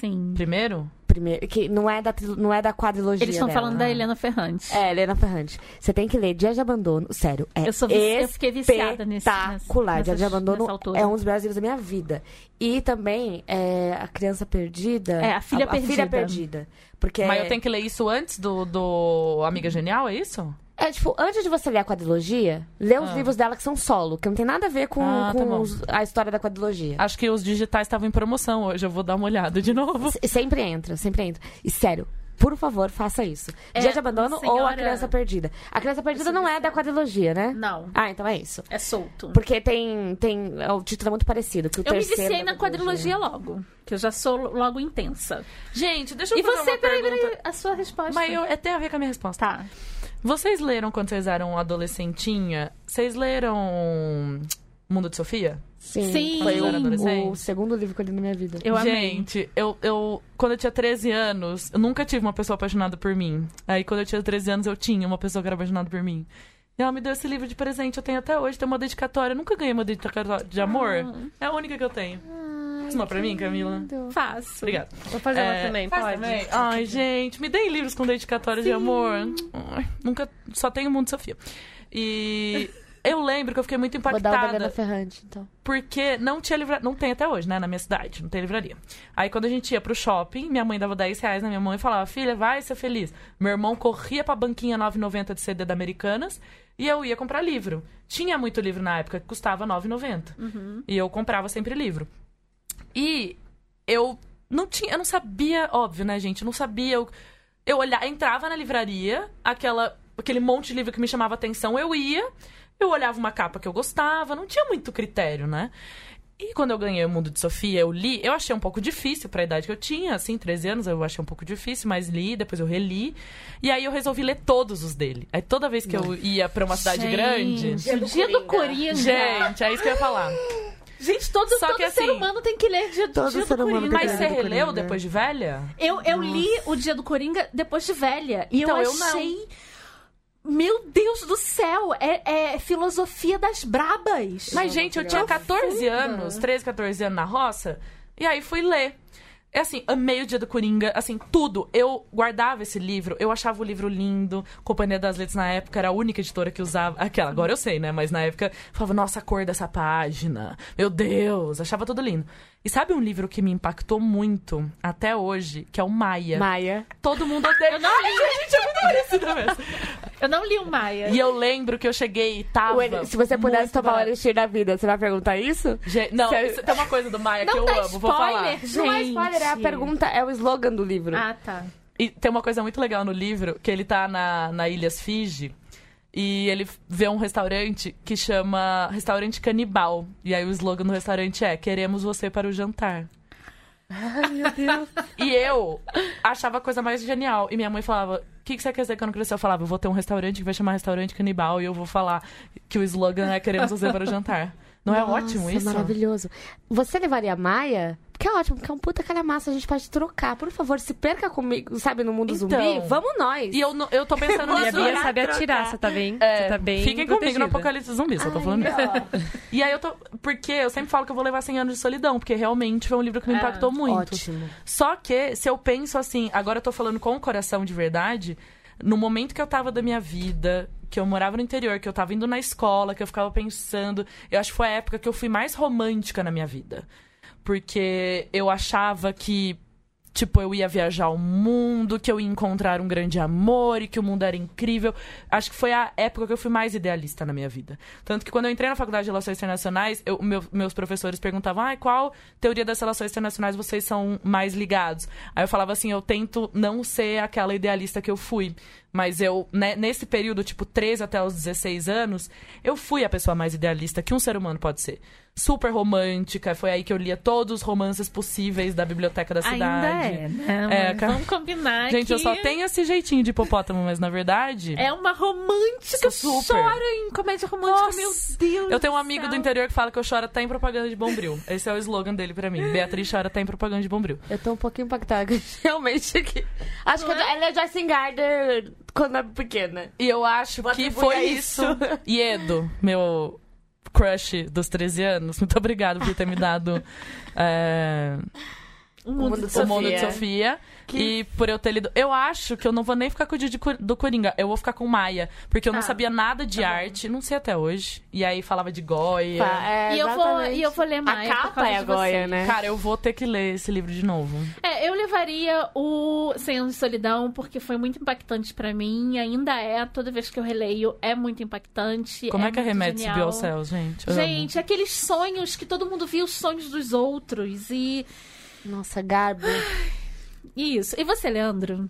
Sim. Primeiro? Primeiro, que não é da, não é da quadrilogia. Eles estão dela. falando da Helena Ferrante. É, Helena Ferrante. Você tem que ler Dias de Abandono. Sério, é Eu, sou vici- eu fiquei viciada nesse. espetacular. nessa- Dias de Abandono é um dos melhores livros da minha vida. E também é, A Criança Perdida. É, A Filha a, Filha Perdida. Perdida. Porque Mas eu tenho que ler isso antes do, do Amiga Genial, é isso? É tipo, antes de você ler a quadrilogia, lê os Ah. livros dela que são solo, que não tem nada a ver com, Ah, tá com bom. os- a história da quadrilogia. Acho que os digitais estavam em promoção hoje. Eu vou dar uma olhada de novo. S- Sempre entra, sempre entra. E sério, por favor, faça isso. É, Dia de Abandono ou senhora- A Criança Perdida. A Criança Perdida não é da quadrilogia, né? Não, Ah, então é isso. é solto. Porque tem. tem o título é muito parecido. Que o Eu me viciei na quadrilogia logo. Que eu já sou logo intensa. Gente, deixa eu E fazer você, uma peraí, pergunta. peraí, a sua resposta. Mas eu, é, tem a ver com a minha resposta. Tá. Vocês leram quando vocês eram adolescentinha? Vocês leram Mundo de Sofia? Sim, Sim. foi o, segundo livro que eu li na minha vida. Eu amei. Gente, eu, eu. Quando eu tinha 13 anos, eu nunca tive uma pessoa apaixonada por mim. Aí, quando eu tinha 13 anos, eu tinha uma pessoa que era apaixonada por mim. E ela me deu esse livro de presente, eu tenho até hoje, tem uma dedicatória. Eu nunca ganhei uma dedicatória de amor. É a única que eu tenho. Faz uma pra mim, Camila? Faço. Obrigada. Vou fazer uma É, também, faz pode? também? Ai, gente, me deem livros com dedicatória de amor. Ai, nunca. Só tenho o Mundo Sofia. E. Eu lembro que eu fiquei muito Vou dar o da impactada Ferrante, então. porque não tinha livraria. Não tem até hoje, né? Na minha cidade, não tem livraria. Aí quando a gente ia pro shopping, minha mãe dava 10 reais na minha mão e falava: Filha, vai ser feliz. Meu irmão corria pra banquinha 9,90 de CD da Americanas e eu ia comprar livro. Tinha muito livro na época que custava 9,90. E eu comprava sempre livro. E eu não tinha, eu não sabia, óbvio, né, gente? Eu não sabia. Eu, eu olhava, entrava na livraria, aquela, aquele monte de livro que me chamava atenção, eu ia, eu olhava uma capa que eu gostava, não tinha muito critério, né? E quando eu ganhei o Mundo de Sofia, eu li, eu achei um pouco difícil pra idade que eu tinha, assim, 13 anos, eu achei um pouco difícil, mas li, depois eu reli. E aí eu resolvi ler todos os dele. Aí toda vez que eu ia pra uma cidade grande. Gente, o dia do Coringa. Gente, é isso que eu ia falar. Gente, todo, Só todo que ser assim, humano tem que ler dia, todo dia do ser humano Coringa. tem Mas que você releu Coringa. depois de velha? Eu, eu li o Dia do Coringa depois de velha. E Então, eu eu não. achei. Meu Deus do céu! É, é filosofia das brabas. Mas, gente, eu tinha 14 anos, 13, 14 anos na roça, e aí fui ler. É assim, amei o Dia do Coringa, assim, tudo. Eu guardava esse livro, eu achava o livro lindo. Companhia das Letras na época era a única editora que usava. Aquela, agora eu sei, né? Mas na época eu falava, nossa, a cor dessa página. Meu Deus, achava tudo lindo. E sabe um livro que me impactou muito até hoje, que é o Maia. Maia. Todo mundo odeia. Eu não li. Gente, é muito parecido mesmo. Eu não li o Maia. E eu lembro que eu cheguei e tava. O se você pudesse tomar o barato. elixir da vida, você vai perguntar isso? Gente, não, Sério? isso- tem uma coisa do Maia Não que eu amo, vou falar. spoiler, gente. Não é spoiler, é a pergunta, é o slogan do livro. Ah, tá. E tem uma coisa muito legal no livro, que ele tá na, na Ilhas Fiji. E ele vê um restaurante que chama Restaurante Canibal. E aí o slogan do restaurante é: Queremos você para o jantar. Ai, meu Deus. E eu achava a coisa mais genial. E minha mãe falava: O que, que você quer dizer quando crescer? Eu falava: Eu vou ter um restaurante que vai chamar Restaurante Canibal. E eu vou falar que o slogan é: Queremos você para o jantar. Não é Nossa, ótimo isso? maravilhoso. Você levaria a Maia? Que é ótimo, porque é um puta calhamaço, a gente pode trocar. Por favor, se perca comigo, sabe, no mundo Então. zumbi, vamos nós. E eu, eu tô pensando E a nisso. Bia sabe atirar, você tá bem? É, você tá bem fiquem comigo protegida. no Apocalipse Zumbi, só tô falando isso. E aí eu tô. Porque eu sempre falo que eu vou levar 100 anos de solidão, porque realmente foi um livro que me É, impactou muito. Ótimo. Só que, se eu penso assim, agora eu tô falando com o coração de verdade, no momento que eu tava da minha vida, que eu morava no interior, que eu tava indo na escola, que eu ficava pensando. Eu acho que foi a época que eu fui mais romântica na minha vida. Porque eu achava que. Tipo, eu ia viajar o mundo, que eu ia encontrar um grande amor e que o mundo era incrível. Acho que foi a época que eu fui mais idealista na minha vida. Tanto que quando eu entrei na faculdade de Relações Internacionais, eu- meu- meus professores perguntavam, ah, qual teoria das relações internacionais vocês são mais ligados? Aí eu falava assim, eu tento não ser aquela idealista que eu fui. Mas eu, né, nesse período, tipo, 13 até os 16 anos, eu fui a pessoa mais idealista que um ser humano pode ser. Super romântica, foi aí que eu lia todos os romances possíveis da biblioteca da cidade. Ainda é, né? É. Vamos combinar Gente, que eu só tenho esse jeitinho de hipopótamo, mas na verdade. É uma romântica, super. chora em comédia romântica, Nossa. meu Deus Eu tenho um amigo céu. do interior que fala que eu choro até em propaganda de Bombril. Esse é o slogan dele pra mim. Beatriz chora até em propaganda de Bombril. Eu tô um pouquinho impactada, realmente. aqui. Acho Não que é? ela é Joyce Gardner quando é pequena. E eu acho Vou que foi isso. isso. Iedo, meu crush dos 13 anos, muito obrigado por ter me dado é, O mundo, mundo de de o mundo de Sofia. E por eu ter lido. Eu acho que eu não vou nem ficar com o dia do Coringa. Eu vou ficar com Maia. Porque eu não Ah, sabia nada de arte. Não sei até hoje. E aí falava de Goya. Pá, é, E eu, vou, e eu vou ler mais. A por capa causa é a de Goya, né? Cara, eu vou ter que ler esse livro de novo. É, eu levaria o Anos de Solidão, porque foi muito impactante pra mim, ainda é, toda vez que eu releio, é muito impactante. Como é, que muito arremete esse genial. Biocel, gente? Eu amo. Gente, aqueles sonhos que todo mundo via os sonhos dos outros. E Nossa, Garbo. Isso. E você, Leandro?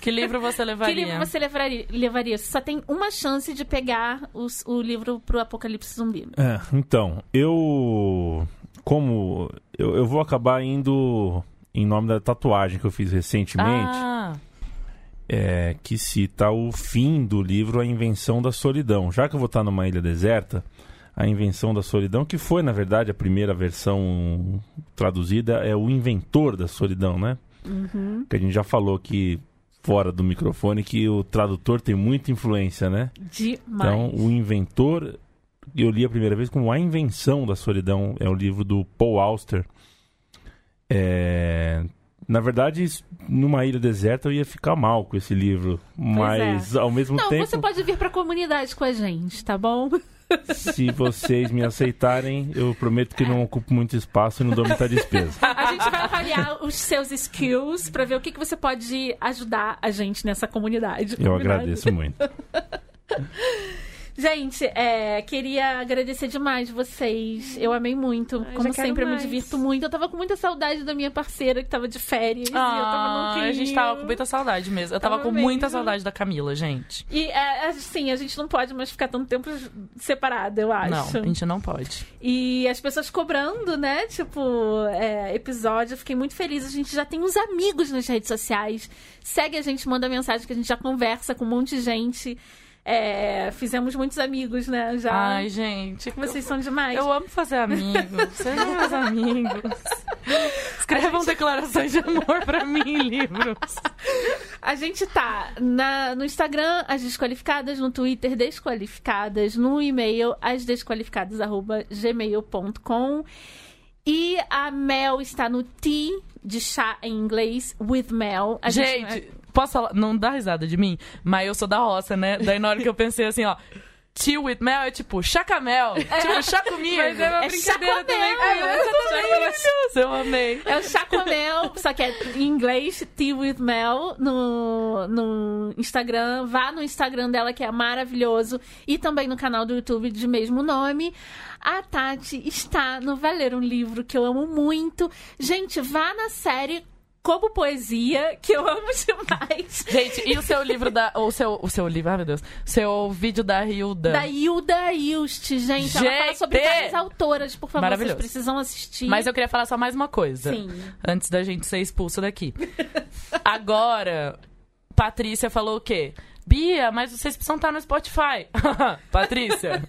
Que livro você levaria? Que livro você levaria? levaria? Você só tem uma chance de pegar os- o livro pro Apocalipse Zumbi. É, então, eu. Como. Eu, eu vou acabar indo em nome da tatuagem que eu fiz recentemente, Ah, é, que cita o fim do livro A Invenção da Solidão. Já que eu vou estar numa ilha deserta, A Invenção da Solidão, que foi, na verdade, a primeira versão traduzida, é O Inventor da Solidão, né? Que a gente já falou que. Fora do microfone, que o tradutor tem muita influência, né? Demais. Então, o inventor, eu li a primeira vez como A Invenção da Solidão, é o livro do Paul Auster. É, Na verdade, numa ilha deserta eu ia ficar mal com esse livro, mas ao mesmo Não, tempo, você pode vir pra comunidade com a gente, tá bom? Se vocês me aceitarem, eu prometo que não ocupo muito espaço e não dou muita despesa. A gente vai avaliar os seus skills pra ver o que, que você pode ajudar a gente nessa comunidade. Eu Combinado? agradeço muito. Gente, é, queria agradecer demais vocês. Eu amei muito. Ai, Como sempre, eu me mais. divirto muito. Eu tava com muita saudade da minha parceira que tava de férias. e eu tava ah, a gente tava com muita saudade mesmo. Eu tava Tava com muita mesmo. saudade da Camila, gente. E é, assim, a gente não pode mais ficar tanto tempo separado, eu acho. Não, a gente não pode. E as pessoas cobrando, né? Tipo, é, episódio. Eu fiquei muito feliz. A gente já tem uns amigos nas redes sociais. Segue a gente, manda mensagem que a gente já conversa com um monte de gente. É, fizemos muitos amigos, né? Já. Ai, gente. Vocês são demais. Eu amo fazer amigos. Sejam meus amigos. Escrevam declarações de amor pra mim em livros. A gente tá na, no Instagram, as desqualificadas, no Twitter, desqualificadas, no e-mail, asdesqualificadas.gmail.com. E a Mel está no T de chá em inglês, with Mel. A Gente, posso falar? Não dá risada de mim, mas eu sou da roça, né? Daí na hora que eu pensei assim, ó. Tea with mel é tipo, chacamel. Tipo, chá comigo. Mas é uma É brincadeira chacomel. também. É, com eu essa também. Maravilhoso, eu amei. É o chá com mel, só que é em inglês, Tea with Mel, no, no Instagram. Vá no Instagram dela, que é maravilhoso. E também no canal do YouTube de mesmo nome. A Tati está no Valer um Livro, que eu amo muito. Gente, vá na série Como Poesia, que eu amo demais. Gente, e o seu livro da. O seu, o seu livro, ai meu Deus. Seu vídeo da Hilda. Da Hilda Ilst, gente. Ela fala Gente! sobre várias autoras, por favor, vocês precisam assistir. Mas eu queria falar só mais uma coisa. Sim. Antes da gente ser expulso daqui. Agora, Patrícia falou o quê? Bia, mas vocês precisam estar no Spotify. Patrícia.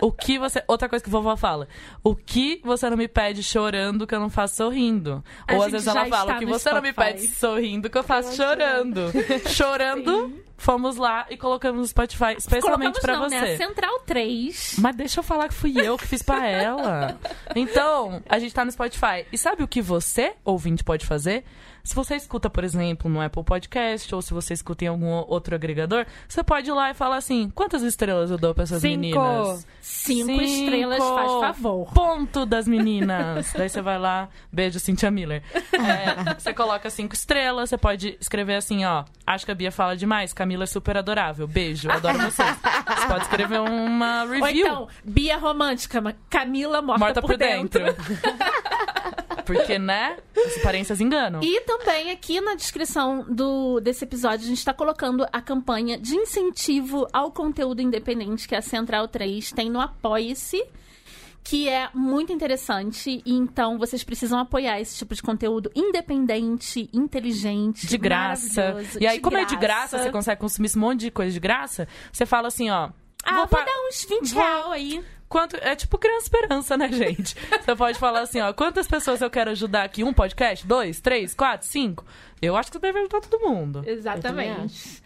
O que você. Outra coisa que a vovó fala. O que você não me pede chorando que eu não faço sorrindo? A Ou às vezes ela fala. O que você não me Spotify. pede sorrindo que eu faço chorando. chorando, fomos lá e colocamos no Spotify especialmente pra não, você. né? Central 3. Mas deixa eu falar que fui eu que fiz pra ela. Então, a gente tá no Spotify. E sabe o que você, ouvinte, pode fazer? Se você escuta, por exemplo, no Apple Podcast, ou se você escuta em algum outro agregador, você pode ir lá e falar assim: quantas estrelas eu dou pra essas Cinco. meninas? Cinco, estrelas, faz favor. Ponto das meninas. Daí você vai lá, beijo, Cynthia Miller. É, você coloca cinco estrelas, você pode escrever assim, ó. Acho que a Bia fala demais, Camila é super adorável. Beijo, adoro vocês. Você pode escrever uma Ou review. então, Bia Romântica, Camila morta, Morta por dentro. Porque, né? As aparências enganam. E também aqui na descrição do, desse episódio a gente está colocando a campanha de incentivo ao conteúdo independente que a Central 3 tem no Apoie-se. Que é muito interessante, então vocês precisam apoiar esse tipo de conteúdo independente, inteligente, De graça. E aí, como é de graça, você consegue. consumir esse monte de coisa de graça, você fala assim, ó. Ah, vou, pa- dar uns 20 vou- real aí. Quanto, é tipo criança esperança, né, gente? Você pode falar assim, ó, quantas pessoas eu quero ajudar aqui? Um podcast? Dois, três, quatro, cinco? Eu acho que você deve ajudar todo mundo. Exatamente.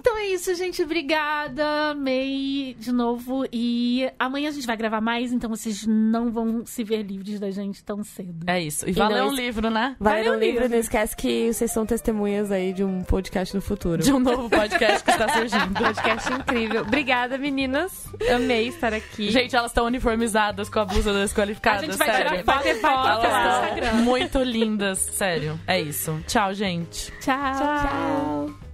Então é isso, gente. Obrigada, May, de novo. E amanhã a gente vai gravar mais, então vocês não vão se ver livres da gente tão cedo. É isso. E E valeu não um livro, né? Vai Valeu, ler o livro, livro. não esquece que vocês são testemunhas aí de um podcast no futuro. De um novo podcast que está surgindo. Podcast incrível. Obrigada, meninas. Amei estar aqui. Gente, elas estão uniformizadas com a blusa desqualificada, A gente vai sério. tirar foto, ter vai foto postar no Elas Instagram. estão muito lindas, sério. É isso. Tchau, gente. Tchau. Tchau.